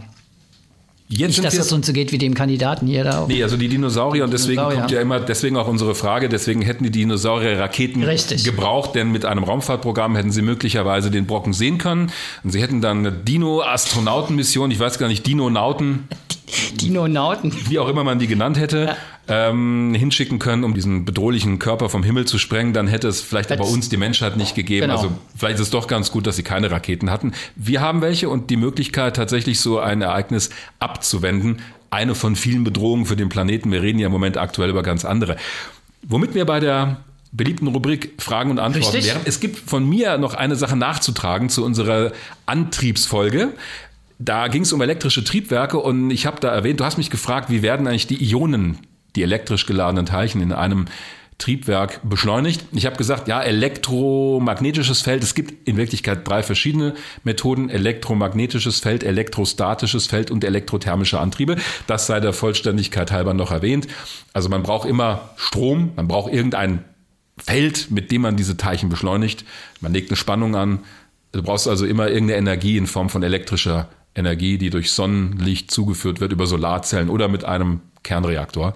Jetzt Nicht, dass das so zu geht wie dem Kandidaten hier da. Nee, also die Dinosaurier und deswegen Dinosaurier. kommt ja immer, deswegen auch unsere Frage, deswegen hätten die Dinosaurier Raketen Richtig. gebraucht, denn mit einem Raumfahrtprogramm hätten sie möglicherweise den Brocken sehen können und sie hätten dann eine Dino-Astronautenmission, ich weiß gar nicht, Dinonauten, Dinonauten. wie auch immer man die genannt hätte, ähm, hinschicken können, um diesen bedrohlichen Körper vom Himmel zu sprengen, dann hätte es vielleicht aber Das- uns die Menschheit nicht gegeben. Genau. Also vielleicht ist es doch ganz gut, dass sie keine Raketen hatten. Wir haben welche und die Möglichkeit, tatsächlich so ein Ereignis abzuwenden. Eine von vielen Bedrohungen für den Planeten. Wir reden ja im Moment aktuell über ganz andere. Womit wir bei der beliebten Rubrik Fragen und Antworten Richtig. wären. Es gibt von mir noch eine Sache nachzutragen zu unserer Antriebsfolge. Da ging es um elektrische Triebwerke und ich habe da erwähnt, du hast mich gefragt, wie werden eigentlich die Ionen, die elektrisch geladenen Teilchen in einem Triebwerk beschleunigt. Ich habe gesagt, ja, elektromagnetisches Feld. Es gibt in Wirklichkeit drei verschiedene Methoden. Elektromagnetisches Feld, elektrostatisches Feld und elektrothermische Antriebe. Das sei der Vollständigkeit halber noch erwähnt. Also man braucht immer Strom, man braucht irgendein Feld, mit dem man diese Teilchen beschleunigt. Man legt eine Spannung an. Du brauchst also immer irgendeine Energie in Form von elektrischer Energie, die durch Sonnenlicht zugeführt wird über Solarzellen oder mit einem Kernreaktor.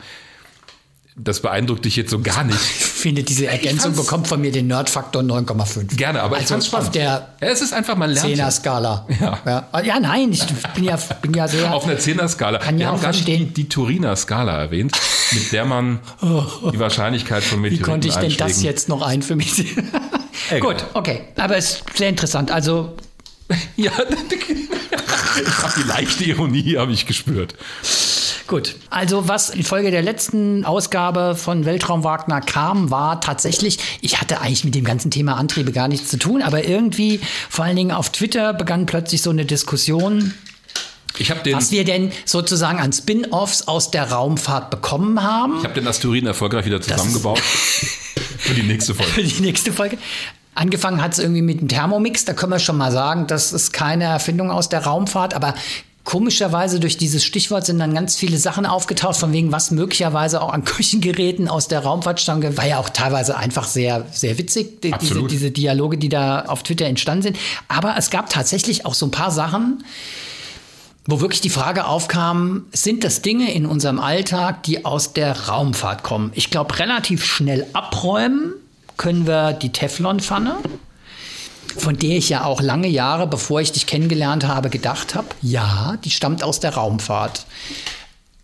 Das beeindruckt dich jetzt so gar nicht. Ich finde, diese Ergänzung bekommt von mir den Nerdfaktor 9,5. Gerne, aber ich also fand's spannend. auf der Ja, es ist einfach, man lernt. 10er-Skala. Ja. Ja. ja, nein, ich bin ja, bin ja sehr. Auf einer Zehner-Skala. Kann Wir ja auch nicht die, verstehen. die Turiner Skala erwähnt, mit der man die Wahrscheinlihabe von Wie Meteoriten konnte ich denn das jetzt noch ein für mich? Gut, okay. Aber es ist sehr interessant. Also, Ja, ich habe die leichte Ironie habe ich gespürt. Gut, also was in Folge der letzten Ausgabe von Weltraum Wagner kam, war tatsächlich, ich hatte eigentlich mit dem ganzen Thema Antriebe gar nichts zu tun, aber irgendwie, vor allen Dingen auf Twitter, begann plötzlich so eine Diskussion. Was wir denn sozusagen an Spin-offs aus der Raumfahrt bekommen haben. Ich habe den Asteroiden erfolgreich wieder zusammengebaut. für die nächste Folge. Für die nächste Folge. Angefangen hat es irgendwie mit dem Thermomix. Da können wir schon mal sagen, das ist keine Erfindung aus der Raumfahrt, aber Komischerweise durch dieses Stichwort sind dann ganz viele Sachen aufgetaucht, von wegen was möglicherweise auch an Küchengeräten aus der Raumfahrt stammt. War ja auch teilweise einfach sehr, sehr witzig, die, diese, diese Dialoge, die da auf Twitter entstanden sind. Aber es gab tatsächlich auch so ein paar Sachen, wo wirklich die Frage aufkam, sind das Dinge in unserem Alltag, die aus der Raumfahrt kommen? Ich glaube, relativ schnell abräumen können wir die Teflonpfanne von der ich ja auch lange Jahre, bevor ich dich kennengelernt habe, gedacht habe, ja, die stammt aus der Raumfahrt.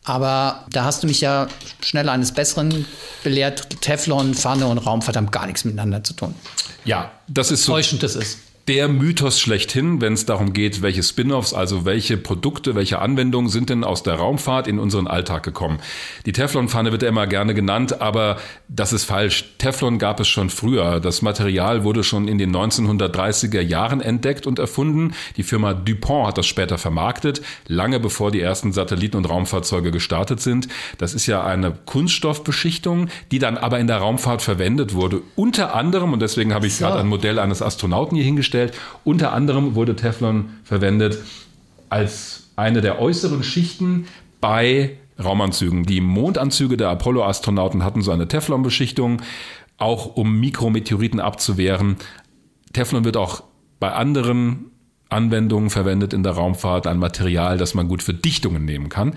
Aber da hast du mich ja schnell eines Besseren belehrt. Teflon, Pfanne und Raumfahrt haben gar nichts miteinander zu tun. Ja, das ist so. Täuschend das ist der Mythos schlechthin, wenn es darum geht, welche Spin-offs, also welche Produkte, welche Anwendungen sind denn aus der Raumfahrt in unseren Alltag gekommen. Die Teflonpfanne wird ja immer gerne genannt, aber das ist falsch. Teflon gab es schon früher. Das Material wurde schon in den 1930er Jahren entdeckt und erfunden. Die Firma DuPont hat das später vermarktet, lange bevor die ersten Satelliten und Raumfahrzeuge gestartet sind. Das ist ja eine Kunststoffbeschichtung, die dann aber in der Raumfahrt verwendet wurde. Unter anderem, und deswegen habe ich so. gerade ein Modell eines Astronauten hier hingestellt, hergestellt. Unter anderem wurde Teflon verwendet als eine der äußeren Schichten bei Raumanzügen. Die Mondanzüge der Apollo-Astronauten hatten so eine Teflonbeschichtung, auch um Mikrometeoriten abzuwehren. Teflon wird auch bei anderen Anwendungen verwendet in der Raumfahrt, ein Material, das man gut für Dichtungen nehmen kann.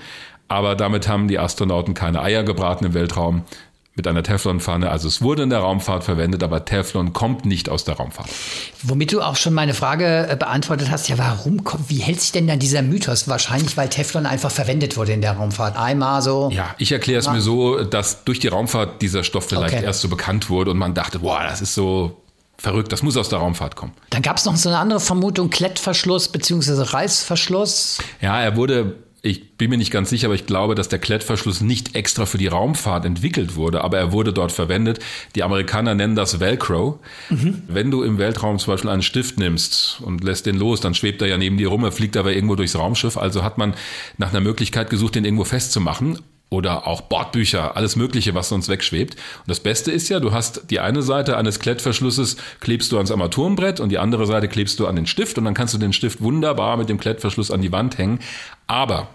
Aber damit haben die Astronauten keine Eier gebraten im Weltraum mit einer Teflonpfanne. Also es wurde in der Raumfahrt verwendet, aber Teflon kommt nicht aus der Raumfahrt. Womit du auch schon meine Frage äh, beantwortet hast, ja, warum, wie hält sich denn dann dieser Mythos? Wahrscheinlich, weil Teflon einfach verwendet wurde in der Raumfahrt. Einmal so. Ja, ich erkläre es ja. mir so, dass durch die Raumfahrt dieser Stoff vielleicht okay. erst so bekannt wurde und man dachte, boah, das ist so verrückt, das muss aus der Raumfahrt kommen. Dann gab es noch so eine andere Vermutung, Klettverschluss bzw. Reißverschluss. Ja, er wurde ich bin mir nicht ganz sicher, aber ich glaube, dass der Klettverschluss nicht extra für die Raumfahrt entwickelt wurde, aber er wurde dort verwendet. Die Amerikaner nennen das Velcro. Mhm. Wenn du im Weltraum zum Beispiel einen Stift nimmst und lässt den los, dann schwebt er ja neben dir rum, er fliegt aber irgendwo durchs Raumschiff. Also hat man nach einer Möglichkeit gesucht, den irgendwo festzumachen oder auch Bordbücher, alles Mögliche, was sonst wegschwebt. Und das Beste ist ja, du hast die eine Seite eines Klettverschlusses klebst du ans Armaturenbrett und die andere Seite klebst du an den Stift und dann kannst du den Stift wunderbar mit dem Klettverschluss an die Wand hängen. Aber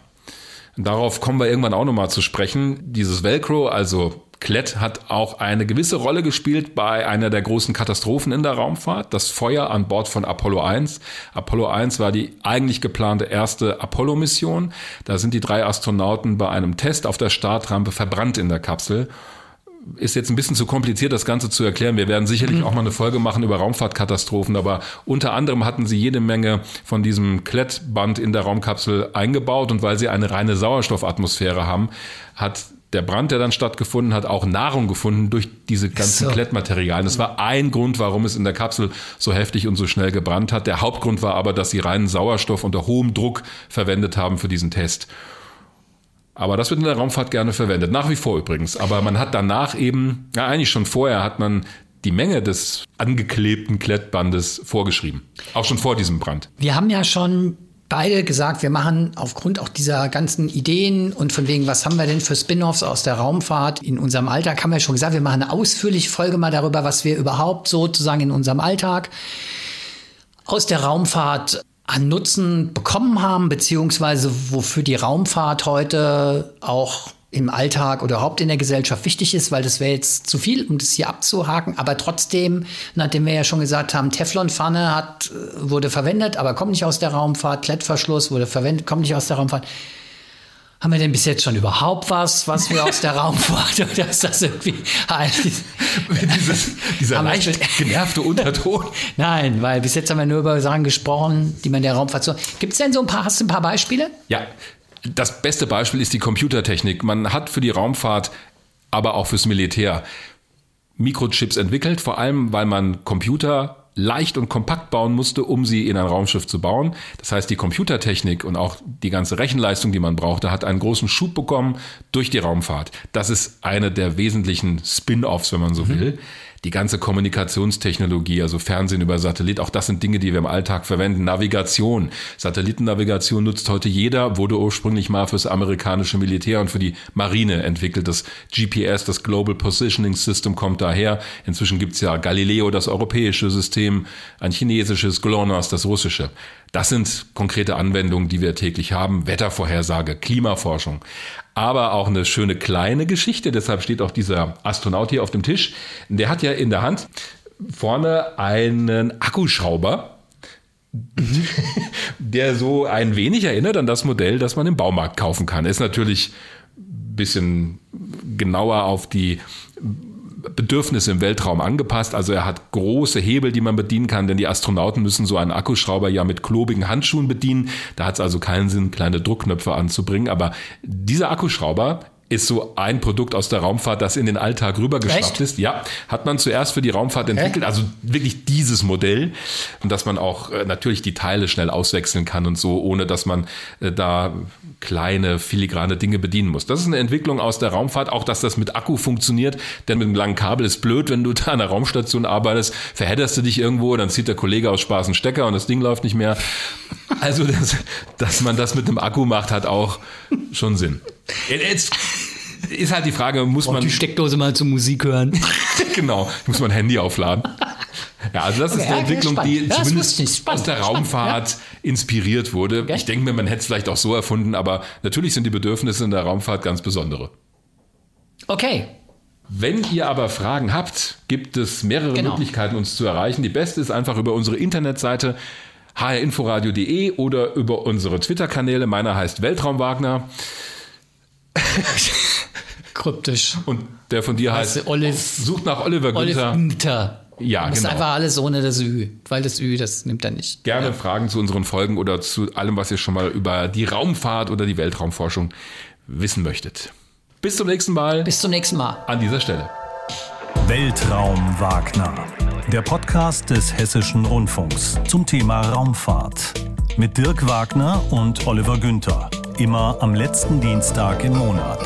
darauf kommen wir irgendwann auch nochmal zu sprechen. Dieses Velcro, also Klett hat auch eine gewisse Rolle gespielt bei einer der großen Katastrophen in der Raumfahrt, das Feuer an Bord von Apollo 1. Apollo 1 war die eigentlich geplante erste Apollo-Mission. Da sind die drei Astronauten bei einem Test auf der Startrampe verbrannt in der Kapsel ist jetzt ein bisschen zu kompliziert, das Ganze zu erklären. Wir werden sicherlich mhm. auch mal eine Folge machen über Raumfahrtkatastrophen, aber unter anderem hatten sie jede Menge von diesem Klettband in der Raumkapsel eingebaut und weil sie eine reine Sauerstoffatmosphäre haben, hat der Brand, der dann stattgefunden hat, auch Nahrung gefunden durch diese ganzen so. Klettmaterialien. Das war ein Grund, warum es in der Kapsel so heftig und so schnell gebrannt hat. Der Hauptgrund war aber, dass sie reinen Sauerstoff unter hohem Druck verwendet haben für diesen Test. Aber das wird in der Raumfahrt gerne verwendet, nach wie vor übrigens. Aber man hat danach eben, ja eigentlich schon vorher, hat man die Menge des angeklebten Klettbandes vorgeschrieben. Auch schon vor diesem Brand. Wir haben ja schon beide gesagt, wir machen aufgrund auch dieser ganzen Ideen und von wegen, was haben wir denn für Spin-offs aus der Raumfahrt in unserem Alltag, haben wir schon gesagt, wir machen eine ausführliche Folge mal darüber, was wir überhaupt sozusagen in unserem Alltag aus der Raumfahrt an Nutzen bekommen haben, beziehungsweise wofür die Raumfahrt heute auch im Alltag oder überhaupt in der Gesellschaft wichtig ist, weil das wäre jetzt zu viel, um das hier abzuhaken. Aber trotzdem, nachdem wir ja schon gesagt haben, Teflonpfanne hat, wurde verwendet, aber kommt nicht aus der Raumfahrt, Klettverschluss wurde verwendet, kommt nicht aus der Raumfahrt. Haben wir denn bis jetzt schon überhaupt was, was wir aus der Raumfahrt oder ist das irgendwie Dieses, dieser leicht genervte Unterton? Nein, weil bis jetzt haben wir nur über Sachen gesprochen, die man der Raumfahrt so. Gibt es denn so ein paar, hast du ein paar Beispiele? Ja. Das beste Beispiel ist die Computertechnik. Man hat für die Raumfahrt, aber auch fürs Militär Mikrochips entwickelt, vor allem weil man Computer leicht und kompakt bauen musste, um sie in ein Raumschiff zu bauen. Das heißt, die Computertechnik und auch die ganze Rechenleistung, die man brauchte, hat einen großen Schub bekommen durch die Raumfahrt. Das ist eine der wesentlichen Spin-offs, wenn man so mhm. Die ganze Kommunikationstechnologie, also Fernsehen über Satellit, auch das sind Dinge, die wir im Alltag verwenden. Navigation. Satellitennavigation nutzt heute jeder, wurde ursprünglich mal fürs amerikanische Militär und für die Marine entwickelt. Das GPS, das Global Positioning System, kommt daher. Inzwischen gibt's ja Galileo, das europäische System, ein chinesisches, GLONASS, das russische. Das sind konkrete Anwendungen, die wir täglich haben. Wettervorhersage, Klimaforschung. Aber auch eine schöne kleine Geschichte. Deshalb steht auch dieser Astronaut hier auf dem Tisch. Der hat ja in der Hand vorne einen Akkuschrauber. der so ein wenig erinnert an das Modell, das man im Baumarkt kaufen kann. Ist natürlich ein bisschen genauer auf die Bedürfnisse im Weltraum angepasst. Also er hat große Hebel, die man bedienen kann, denn die Astronauten müssen so einen Akkuschrauber ja mit klobigen Handschuhen bedienen. Da hat es also keinen Sinn, kleine Druckknöpfe anzubringen. Aber dieser Akkuschrauber ist so ein Produkt aus der Raumfahrt, das in den Alltag rübergeschwappt ist. Ja, hat man zuerst für die Raumfahrt entwickelt, also wirklich dieses Modell und dass man auch äh, natürlich die Teile schnell auswechseln kann und so, ohne dass man äh, da kleine filigrane Dinge bedienen muss. Das ist eine Entwicklung aus der Raumfahrt, auch dass das mit Akku funktioniert, denn mit einem langen Kabel ist blöd, wenn du da an der Raumstation arbeitest, verhedderst du dich irgendwo, dann zieht der Kollege aus Spaß einen Stecker und das Ding läuft nicht mehr. Also, dass, dass man das mit einem Akku macht, hat auch schon Sinn. Jetzt ist halt die Frage, muss man. die Steckdose mal zur Musik hören. genau, muss man Handy aufladen. Ja, also das okay, ist eine Entwicklung, die ja, zumindest aus der Raumfahrt ja. inspiriert wurde. Okay. Ich denke mir, man hätte es vielleicht auch so erfunden, aber natürlich sind die Bedürfnisse in der Raumfahrt ganz besondere. Okay. Wenn ihr aber Fragen habt, gibt es mehrere genau. Möglichkeiten, uns zu erreichen. Die beste ist einfach über unsere Internetseite hrinforadio.de oder über unsere Twitter-Kanäle. Meiner heißt Weltraum Wagner. Kryptisch. Und der von dir heißt, Olive, sucht nach Oliver Günther. Olive Günther. Ja, das genau. ist einfach alles ohne das Ü, weil das Ü, das nimmt er nicht. Gerne ja. Fragen zu unseren Folgen oder zu allem, was ihr schon mal über die Raumfahrt oder die Weltraumforschung wissen möchtet. Bis zum nächsten Mal. Bis zum nächsten Mal. An dieser Stelle. Weltraum Wagner. Der Podcast des Hessischen Rundfunks zum Thema Raumfahrt. Mit Dirk Wagner und Oliver Günther. Immer am letzten Dienstag im Monat.